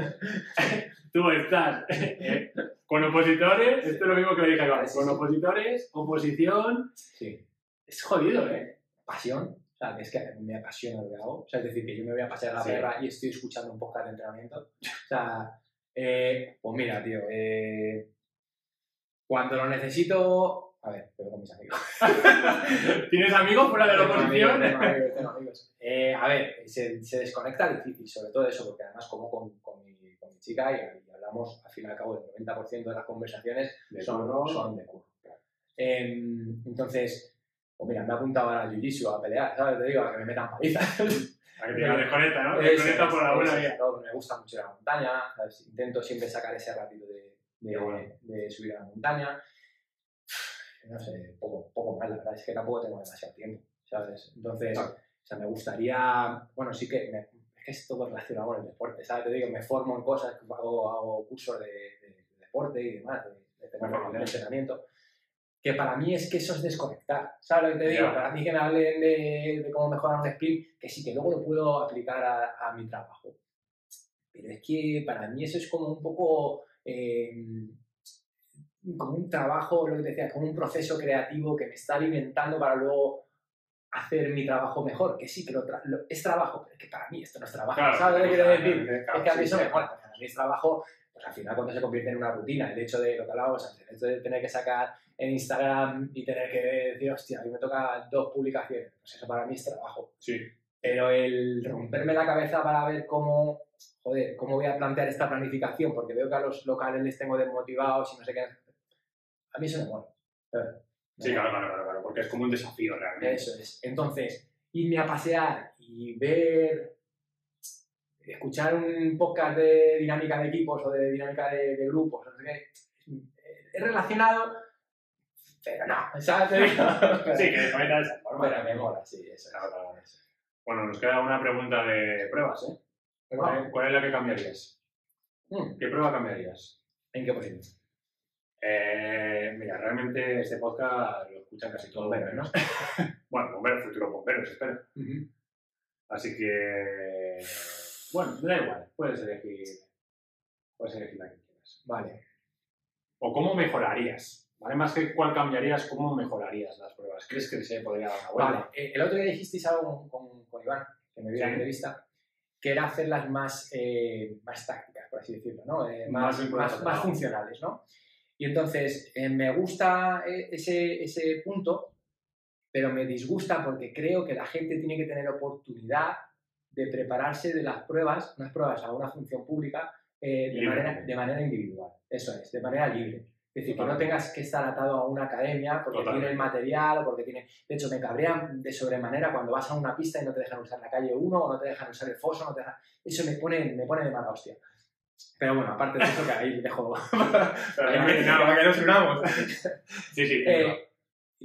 <laughs> tú estás eh, con opositores, esto es lo mismo que le dije a con opositores, oposición, Sí. Es jodido, ¿eh? Pasión. O sea, es que a mí me apasiona lo que hago. O sea, es decir, que yo me voy a pasear a la Sí. perra y estoy escuchando un podcast de entrenamiento. O sea, eh, pues mira, tío, eh, cuando lo necesito... A ver, pero con mis amigos. <laughs> ¿Tienes amigos fuera de la oposición? tengo amigos, tengo amigos. Eh, a ver, se, se desconecta difícil, sobre todo eso, porque además como con, con, mi, con mi chica y, y hablamos, al fin y al cabo, el 90% de las conversaciones De son, son de curro. Em, entonces, pues mira, me he apuntado a Jiu-Jitsu a pelear, ¿sabes? Te digo, a que me metan palizas. <laughs> A que te desconecta, ¿no? Desconecta por la buena vía. Me gusta mucho la montaña, ¿sabes? intento siempre sacar ese ratito de, de, de subir a la montaña. No sé, poco, poco más, la verdad es que tampoco tengo demasiado tiempo, ¿sabes? Entonces, o sea, me gustaría, bueno, sí que me, es que es todo relacionado con el deporte, ¿sabes? Te digo, me formo en cosas, hago, hago cursos de, de, deporte y demás, de, de, entrenamiento que para mí es que eso es desconectar. ¿Sabes lo que te digo? Para mí que me hablen de, cómo mejorar un sprint, que sí, que luego lo puedo aplicar a, mi trabajo. Pero es que para mí eso es como un poco... Em, como un trabajo, lo que te decía, como un proceso creativo que me está alimentando para luego hacer mi trabajo mejor. Que sí, que lo, es trabajo, pero es que para mí esto no es trabajo. ¿Sabes lo que quiero decir? es que a mí eso me mola. Mí es trabajo, pues al final cuando se convierte en una rutina, el hecho de lo que hablábamos antes, el hecho de tener que sacar en Instagram y tener que decir, hostia, a mí me toca dos publicaciones. Pues eso para mí es trabajo. Sí. Pero el romperme la cabeza para ver cómo, joder, cómo voy a plantear esta planificación, porque veo que a los locales les tengo desmotivados y no sé qué. A mí eso me mola. Sí, claro, claro, claro, porque es como un desafío realmente. Eso es. Entonces, irme a pasear y ver, escuchar un podcast de dinámica de equipos o de dinámica de, de grupos, no sé qué, es relacionado, pero no, ¿sabes? <laughs> sí, que desconecta de esa forma. Pero me mola, sí, eso. Claro, Bueno, nos queda una pregunta de pruebas, ¿eh? ¿Cuál, es la que cambiarías? Hmm. ¿Qué prueba cambiarías? ¿En qué posición? Eh, mira, realmente este podcast lo escuchan casi todos bomberos, ¿no? <laughs> bueno, bomberos, futuros bomberos, espero. Así que, bueno, da igual, puedes elegir, puedes elegir la que quieras. Vale. ¿O cómo mejorarías? ¿Vale? Más que cuál cambiarías, ¿cómo mejorarías las pruebas? ¿Crees que se podría dar una vuelta? Vale, eh, el otro día dijisteis algo con, con, Iván, que me vio en la entrevista, que era hacerlas más, eh, más tácticas, por así decirlo, ¿no? Eh, más, más, más, funcionales, ¿no? Y entonces, me gusta ese, ese punto, pero me disgusta porque creo que la gente tiene que tener oportunidad de prepararse de las pruebas, unas pruebas a una función pública, de, manera, de manera individual. Eso es, de manera libre. Es decir, que no tengas que estar atado a una academia porque tiene el material o porque tiene... De hecho, me cabrean de sobremanera cuando vas a una pista y no te dejan usar la calle 1 o no te dejan usar el foso, no te dejan... Eso me pone, me pone de mala hostia. Pero bueno, aparte de eso que ahí dejo... <laughs> <laughs> para que nos unamos. <laughs> sí, sí. Eh,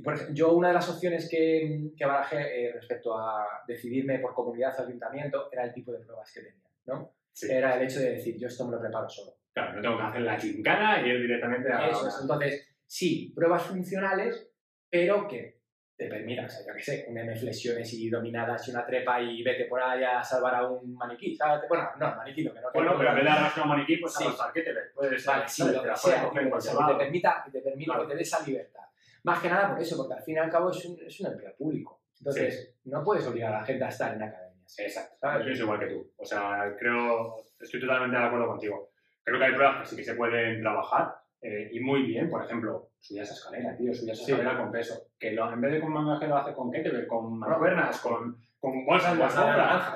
por ejemplo, yo una de las opciones que, que barajé eh, respecto a decidirme por comunidad o ayuntamiento era el tipo de pruebas que tenía, ¿no? Era el hecho de decir, yo esto me lo preparo solo. Claro, no tengo que hacer la chincana y ir directamente a... Eso es. Entonces, sí, pruebas funcionales, pero que te permitan, o sea, yo qué sé, una M flexiones y dominadas y una trepa y vete por ahí a salvar a un maniquí, ¿sabes? Bueno, no, maniquí no, que no. Bueno, pero en vez de arrastrar un maniquí, pues sí. a ¿qué te ves? Puedes vale, sí, lo que sea, que, te permita, que te permita, que te dé esa libertad. Más que nada por eso, porque al fin y al cabo es un, es un empleo público. Entonces, no puedes obligar a la gente a estar en academias. Exacto. Yo pienso igual que tú. O sea, creo, estoy totalmente de acuerdo contigo creo que hay pruebas que sí que se pueden trabajar eh, y muy bien. Por ejemplo, subir esa escalera, tío, subir esa escalera con peso. Que lo, en vez de con mangaje lo hace con kettlebell, con mancuernas, con, con bolsas de azúcar.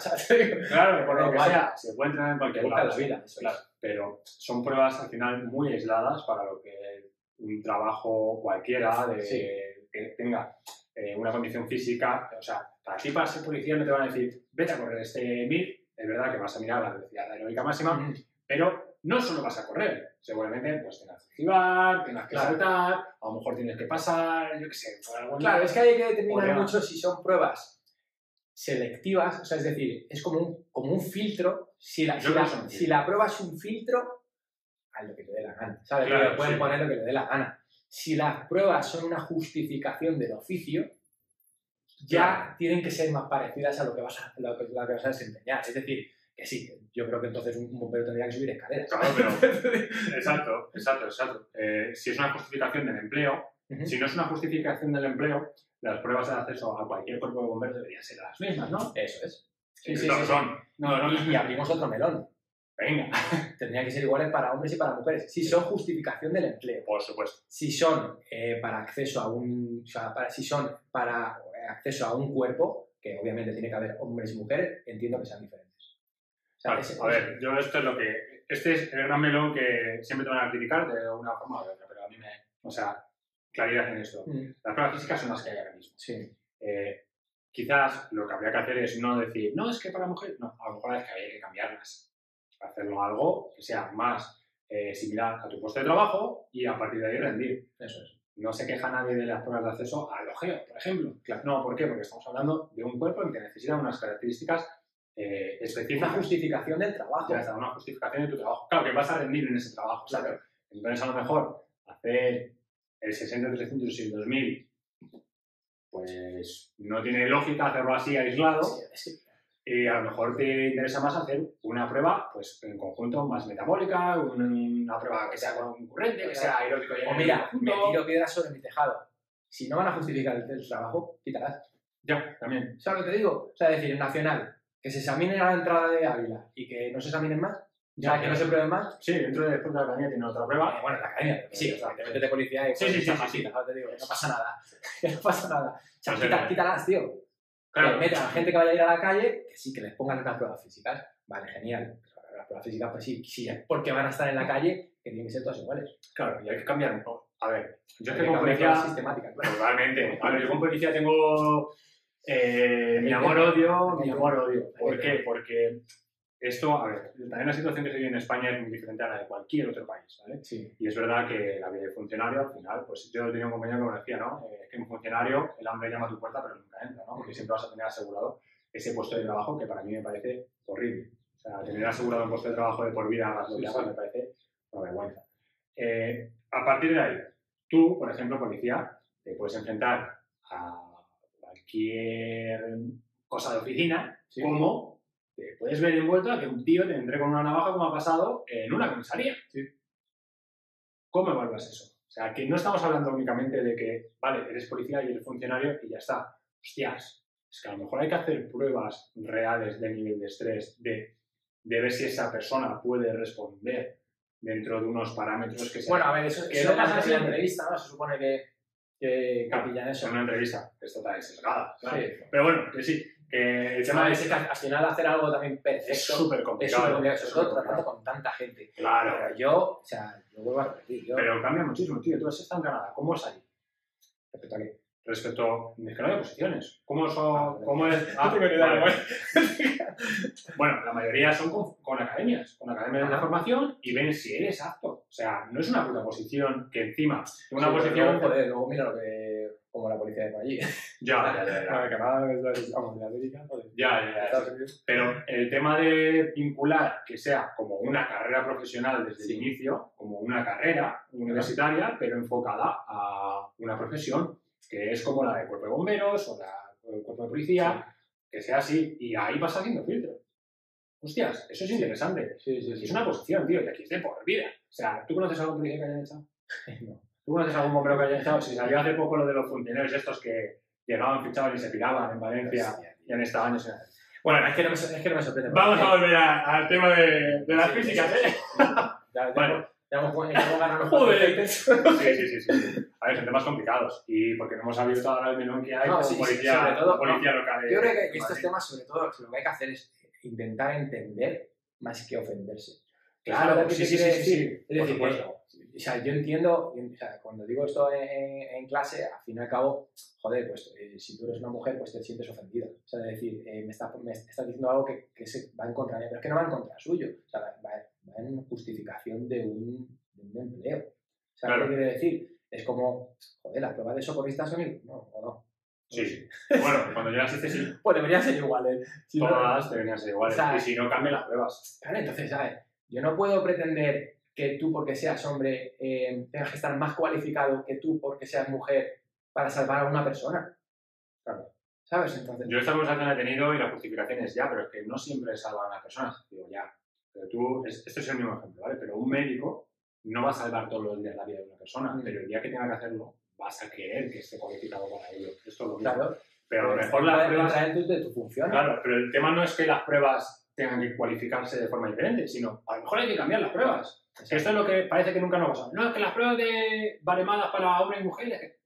claro, por lo que sea, se puede entrenar en cualquier lado. La vida, claro, pero son pruebas al final muy aisladas para lo que un trabajo cualquiera de, que tenga eh, una condición física. O sea, para ti, para ser policía, no te van a decir, vete a correr este mil. Es verdad que vas a mirar la velocidad aeróbica máxima, pero no solo vas a correr, seguramente pues tengas que esquivar, tengas que saltar, a lo mejor tienes que pasar, yo qué sé. claro, es que hay que determinar mucho si son pruebas selectivas, o sea, es decir, es como un, como un filtro, si la, si la, prueba es un filtro, a lo que te dé la gana, ¿sabes? Claro, pueden poner lo que le dé la gana. Si las pruebas son una justificación del oficio, ya tienen que ser más parecidas a lo que vas a, lo que, lo que vas a desempeñar. Es decir, que sí, yo creo que entonces un bombero tendría que subir escaleras. Claro, pero. <laughs> exacto, exacto, exacto. Eh, si es una justificación del empleo, si no es una justificación del empleo, las pruebas de acceso a cualquier cuerpo de bomberos deberían ser las mismas, ¿no? Eso es. Sí, sí, sí, son. No, no, y abrimos otro melón. Venga. <laughs> Tendrían que ser iguales para hombres y para mujeres. Si son justificación del empleo. Por supuesto. Si son eh, para acceso a un. O sea, para, si son para eh, acceso a un cuerpo, que obviamente tiene que haber hombres y mujeres, entiendo que sean diferentes a ver, yo esto es lo que. Este es el gran melón que siempre te van a criticar de una forma u otra, pero a mí me. O sea, claridad en esto. Mm. Las pruebas físicas son las que hay ahora mismo. Sí. Eh, quizás lo que habría que hacer es no decir, no, es que para mujeres, no, a lo mejor es que habría que cambiarlas. Hacerlo algo que sea más eh, similar a tu puesto de trabajo y a partir de ahí rendir. Eso es. No se queja nadie de las pruebas de acceso al ojeo, por ejemplo. No, ¿por qué? Porque estamos hablando de un cuerpo en que necesita unas características eh, Una específicas. justificación del trabajo. Ya está, una justificación de tu trabajo. Claro, que vas a rendir en ese trabajo. Claro. Entonces, a lo mejor, hacer el 60-300 y el 2000, pues no tiene lógica hacerlo así aislado. Sí, Y a lo mejor te interesa más hacer una prueba pues, en conjunto más metabólica, un- una prueba que sea concurrente, que sea aeróbico y O mira, me tiro piedras sobre mi tejado. Si no van a justificar el, el trabajo, quítalas. Ya, también. ¿Sabes lo que te digo? O sea, decir, en nacional, que se examinen a la entrada de Ávila y que no se examinen más, Ya, o sea, que no se prueben más. Sí, dentro de después de la academia tiene otra prueba. Eh, bueno, en la academia, sí, o sea, te metes de policía y Sí, sí, sí, sí, sí. ¿sabes? Te digo, no pasa nada. <laughs> No pasa nada. O sea, sea, quita- quítalas, tío. Claro. Que metan a gente que vaya a ir a la calle, que sí, que les pongan las pruebas físicas. Vale, genial. Pero Las pruebas físicas, pues sí, sí, es porque van a estar en la calle, que tienen que ser todas iguales. Claro, y hay que cambiar un poco. A ver, yo Hay que como policía... pruebas sistemáticas, claro. Totalmente. <laughs> A ver, yo con policía tengo eh, mi amor-odio, mi amor-odio. ¿Por qué? Porque esto, a ver, también la situación que se vive en España es muy diferente a la de cualquier otro país, ¿vale? Sí. Y es verdad que la vida de funcionario, al final, pues yo tenía un compañero que me decía, ¿no? Eh, que un funcionario, el hambre llama a tu puerta, pero nunca entra, ¿no? Porque siempre vas a tener asegurado ese puesto de trabajo que para mí me parece horrible. O sea, tener asegurado un puesto de trabajo de por vida, hagas lo que hagas, me parece una vergüenza. Eh, a partir de ahí, tú, por ejemplo, policía, te puedes enfrentar a cualquier cosa de oficina, Sí. como te puedes ver envuelto a que un tío te entre con una navaja como ha pasado en una comisaría. ¿Cómo evalúas eso? O sea, que no estamos hablando únicamente de que, vale, eres policía y eres funcionario y ya está. Hostias, es que a lo mejor hay que hacer pruebas reales de nivel de estrés, de, de ver si esa persona puede responder dentro de unos parámetros que sean. Bueno, a ver, eso, Que eso no pasa en la siempre. entrevista, ¿no? Se supone que, que, que Claro, pillan eso. en una entrevista, que esto está sesgada. claro. Sí. Pero bueno, que sí, que el tema de es que al final hacer algo también es perfecto súper es complicado. súper complicado, sobre todo súper tratando con tanta gente. Claro, Pero yo, o sea, yo vuelvo a repetir, yo pero cambia muchísimo, tío. Tú has estado en Canadá, ¿cómo es ahí? respecto a qué. Respecto, es que no hay oposiciones. ¿Cómo, son, Ah, cómo es? <laughs> Vale. es. Bueno, la mayoría son con, con academias, con academias de Ajá. formación y ven si eres apto. O sea, no es una puta posición que encima, una Sí, posición... luego, joder, luego mira lo que... como la policía de por allí. Ya, ya, ya, ya. <laughs> Canadá, vamos, de América, joder. Ya, ya, ya. Pero el tema de vincular que sea como una carrera profesional desde Sí. el inicio, como una carrera universitaria, pero enfocada a una profesión que es como la de cuerpo de bomberos o la del cuerpo de policía, que sea así. Y ahí vas haciendo filtro. Hostias, eso es interesante. Sí, sí, sí. es una posición, tío, y aquí es de por vida. O sea, ¿tú conoces a algún policía que haya echado? <laughs> No. ¿Tú conoces algún bombero que haya echado? Si salió hace poco lo de los funcionarios estos que llegaban, fichaban y se piraban en Valencia y han estado años. Bueno, es que no me, es que no me sorprende. Vamos a volver a- al tema de, de las Sí, físicas, sí, ¿eh? Ya, ya, Vale. ya hemos, ya hemos ganado los Joder. Sí, sí, sí, sí. A ver, son temas complicados. Y porque no hemos abierto ahora el menú que hay No, con sí, sí, policía, sobre todo, policía local. de- Yo creo que de estos Madrid. temas, sobre todo, lo que hay que hacer es intentar entender más que ofenderse. Claro, ¿Sabes lo que sí, te sí, sí, sí, decir? sí, Es por decir, supuesto. O sea, yo entiendo, o sea, cuando digo esto en, en- clase, al fin y al cabo, joder, pues eh, si tú eres una mujer, pues te sientes ofendida. O sea, es decir, eh, me, está, me estás diciendo algo que, que se va en contra de pero es que no va en contra suyo. O sea, va, va en justificación de un, de un empleo. O sea, Claro. ¿qué quiere decir? Es como, joder, las pruebas de socorristas son iguales. No, o no. Sí, sí. <laughs> Bueno, cuando a este sí, Pues deberían ser iguales. Si no- todas deberían ser iguales. O sea, y si no, cambian las pruebas. Claro, entonces, ¿sabes? Yo no puedo pretender que tú, porque seas hombre, eh, tengas que estar más cualificado que tú, porque seas mujer, para salvar a una persona. Claro. ¿Sabes? Entonces, Yo esta conversación la he tenido y la justificación es ya, pero es que no siempre salva a una persona. Digo, ya. Pero tú, es- esto es el mismo ejemplo, ¿vale? Pero un médico no va a salvar todos los días la vida de una persona, Mm. pero el día que tenga que hacerlo, vas a creer que esté cualificado para ello. Esto es lo mismo. claro, Pero a lo mejor las pruebas... de tu función. Claro, pero el tema no es que las pruebas tengan que cualificarse de forma diferente, sino a lo mejor hay que cambiar las pruebas. Esto es lo que parece que nunca nos pasa. No, es que las pruebas de baremadas para hombres y mujeres...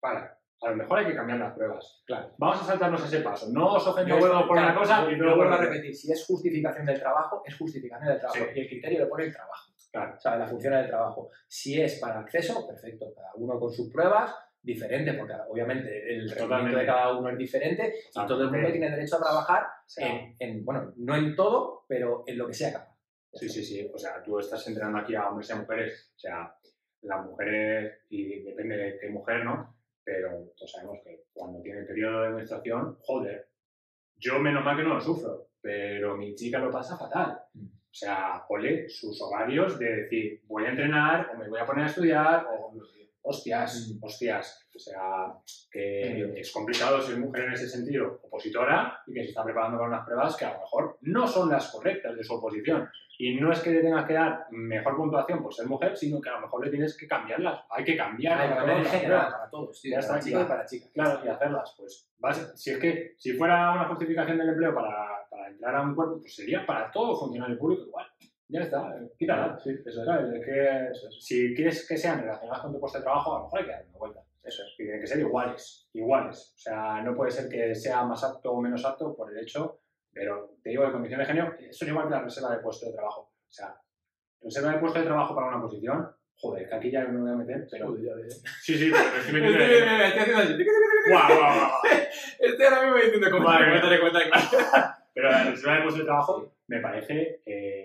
Para, a lo mejor hay que cambiar las pruebas. Claro. Vamos a saltarnos ese paso. No os Yo huevo por una cosa y luego vuelvo a repetir, si es justificación del trabajo, es justificación del trabajo. Sí. Y el criterio lo pone el trabajo. Claro. O sea, la función del trabajo. Si es para acceso, perfecto. Cada uno con sus pruebas, diferente, porque obviamente el rendimiento de cada uno es diferente y todo el mundo tiene derecho a trabajar en, en, bueno, no en todo, pero en lo que sea capaz. Sí, sí, sí. O sea, tú estás entrenando aquí a hombres y a mujeres. O sea, las mujeres, y depende de qué mujer, ¿no? Pero todos sabemos que cuando tiene periodo de menstruación, joder, yo menos mal que no lo sufro, pero mi chica lo pasa fatal. O sea, ole sus horarios de decir, voy a entrenar o me voy a poner a estudiar o hostias, Mm. hostias. O sea, que es complicado ser mujer en ese sentido, opositora, y que se está preparando para unas pruebas que a lo mejor no son las correctas de su oposición. Y no es que le tengas que dar mejor puntuación por ser mujer, sino que a lo mejor le tienes que cambiarlas. Hay que cambiar que para general, para todos, tío, Ya está, para chicos y para chicas. Claro, y hacerlas, pues, vas- si es que si fuera una justificación del empleo para, para entrar a un cuerpo, pues sería para todo funcionario público igual. Ya está, quítala. Sí, eso es. Es que si quieres que sean relacionadas con tu puesto de trabajo, a lo mejor hay que dar una vuelta. Eso es, que tienen que ser iguales, iguales. O sea, no puede ser que sea más apto o menos apto por el hecho, pero te digo, de condición de género, eso es igual que la reserva de puesto de trabajo. O sea, reserva de puesto de trabajo para una posición, joder, que aquí ya me voy a meter, pero... Sí, sí, pero estoy <laughs> metiendo en el- Estoy haciendo así. Guau, guau, guau. <laughs> Estoy ahora mismo diciendo mía. cuéntale, cuéntale, cuéntale. Pero la reserva de puesto de trabajo me parece, eh,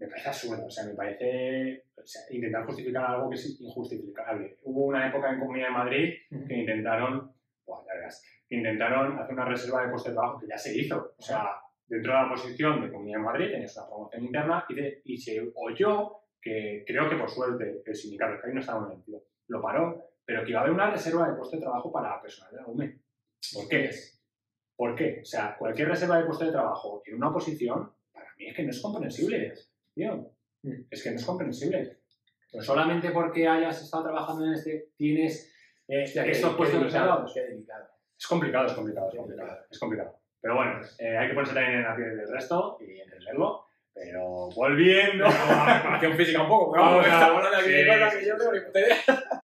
me parece absurdo. O sea, me parece o sea, intentar justificar algo que es injustificable. Hubo una época en Comunidad de Madrid que intentaron, buah, ya verás, que intentaron hacer una reserva de puesto de trabajo que ya se hizo. O sea, dentro de la posición de Comunidad de Madrid tenías una promoción interna y, de- y se oyó que creo que por suerte el sindicato, que ahí no estaba muy metido, lo paró, pero que iba a haber una reserva de puesto de trabajo para personal de la UME. ¿Por qué? ¿Por qué? O sea, cualquier reserva de puesto de trabajo en una posición, para mí es que no es comprensible. Tío, es que no es comprensible. Pero solamente porque hayas estado trabajando en este, tienes eh, Hostia, estos puestos delicado. Es complicado, es complicado, es complicado. Es complicado. Pero bueno, eh, hay que ponerse también en la piel del resto y entenderlo. Pero volviendo. Preparación física un poco, Vamos a- <laughs> aquí de sí, cosas que yo tengo ni puta idea.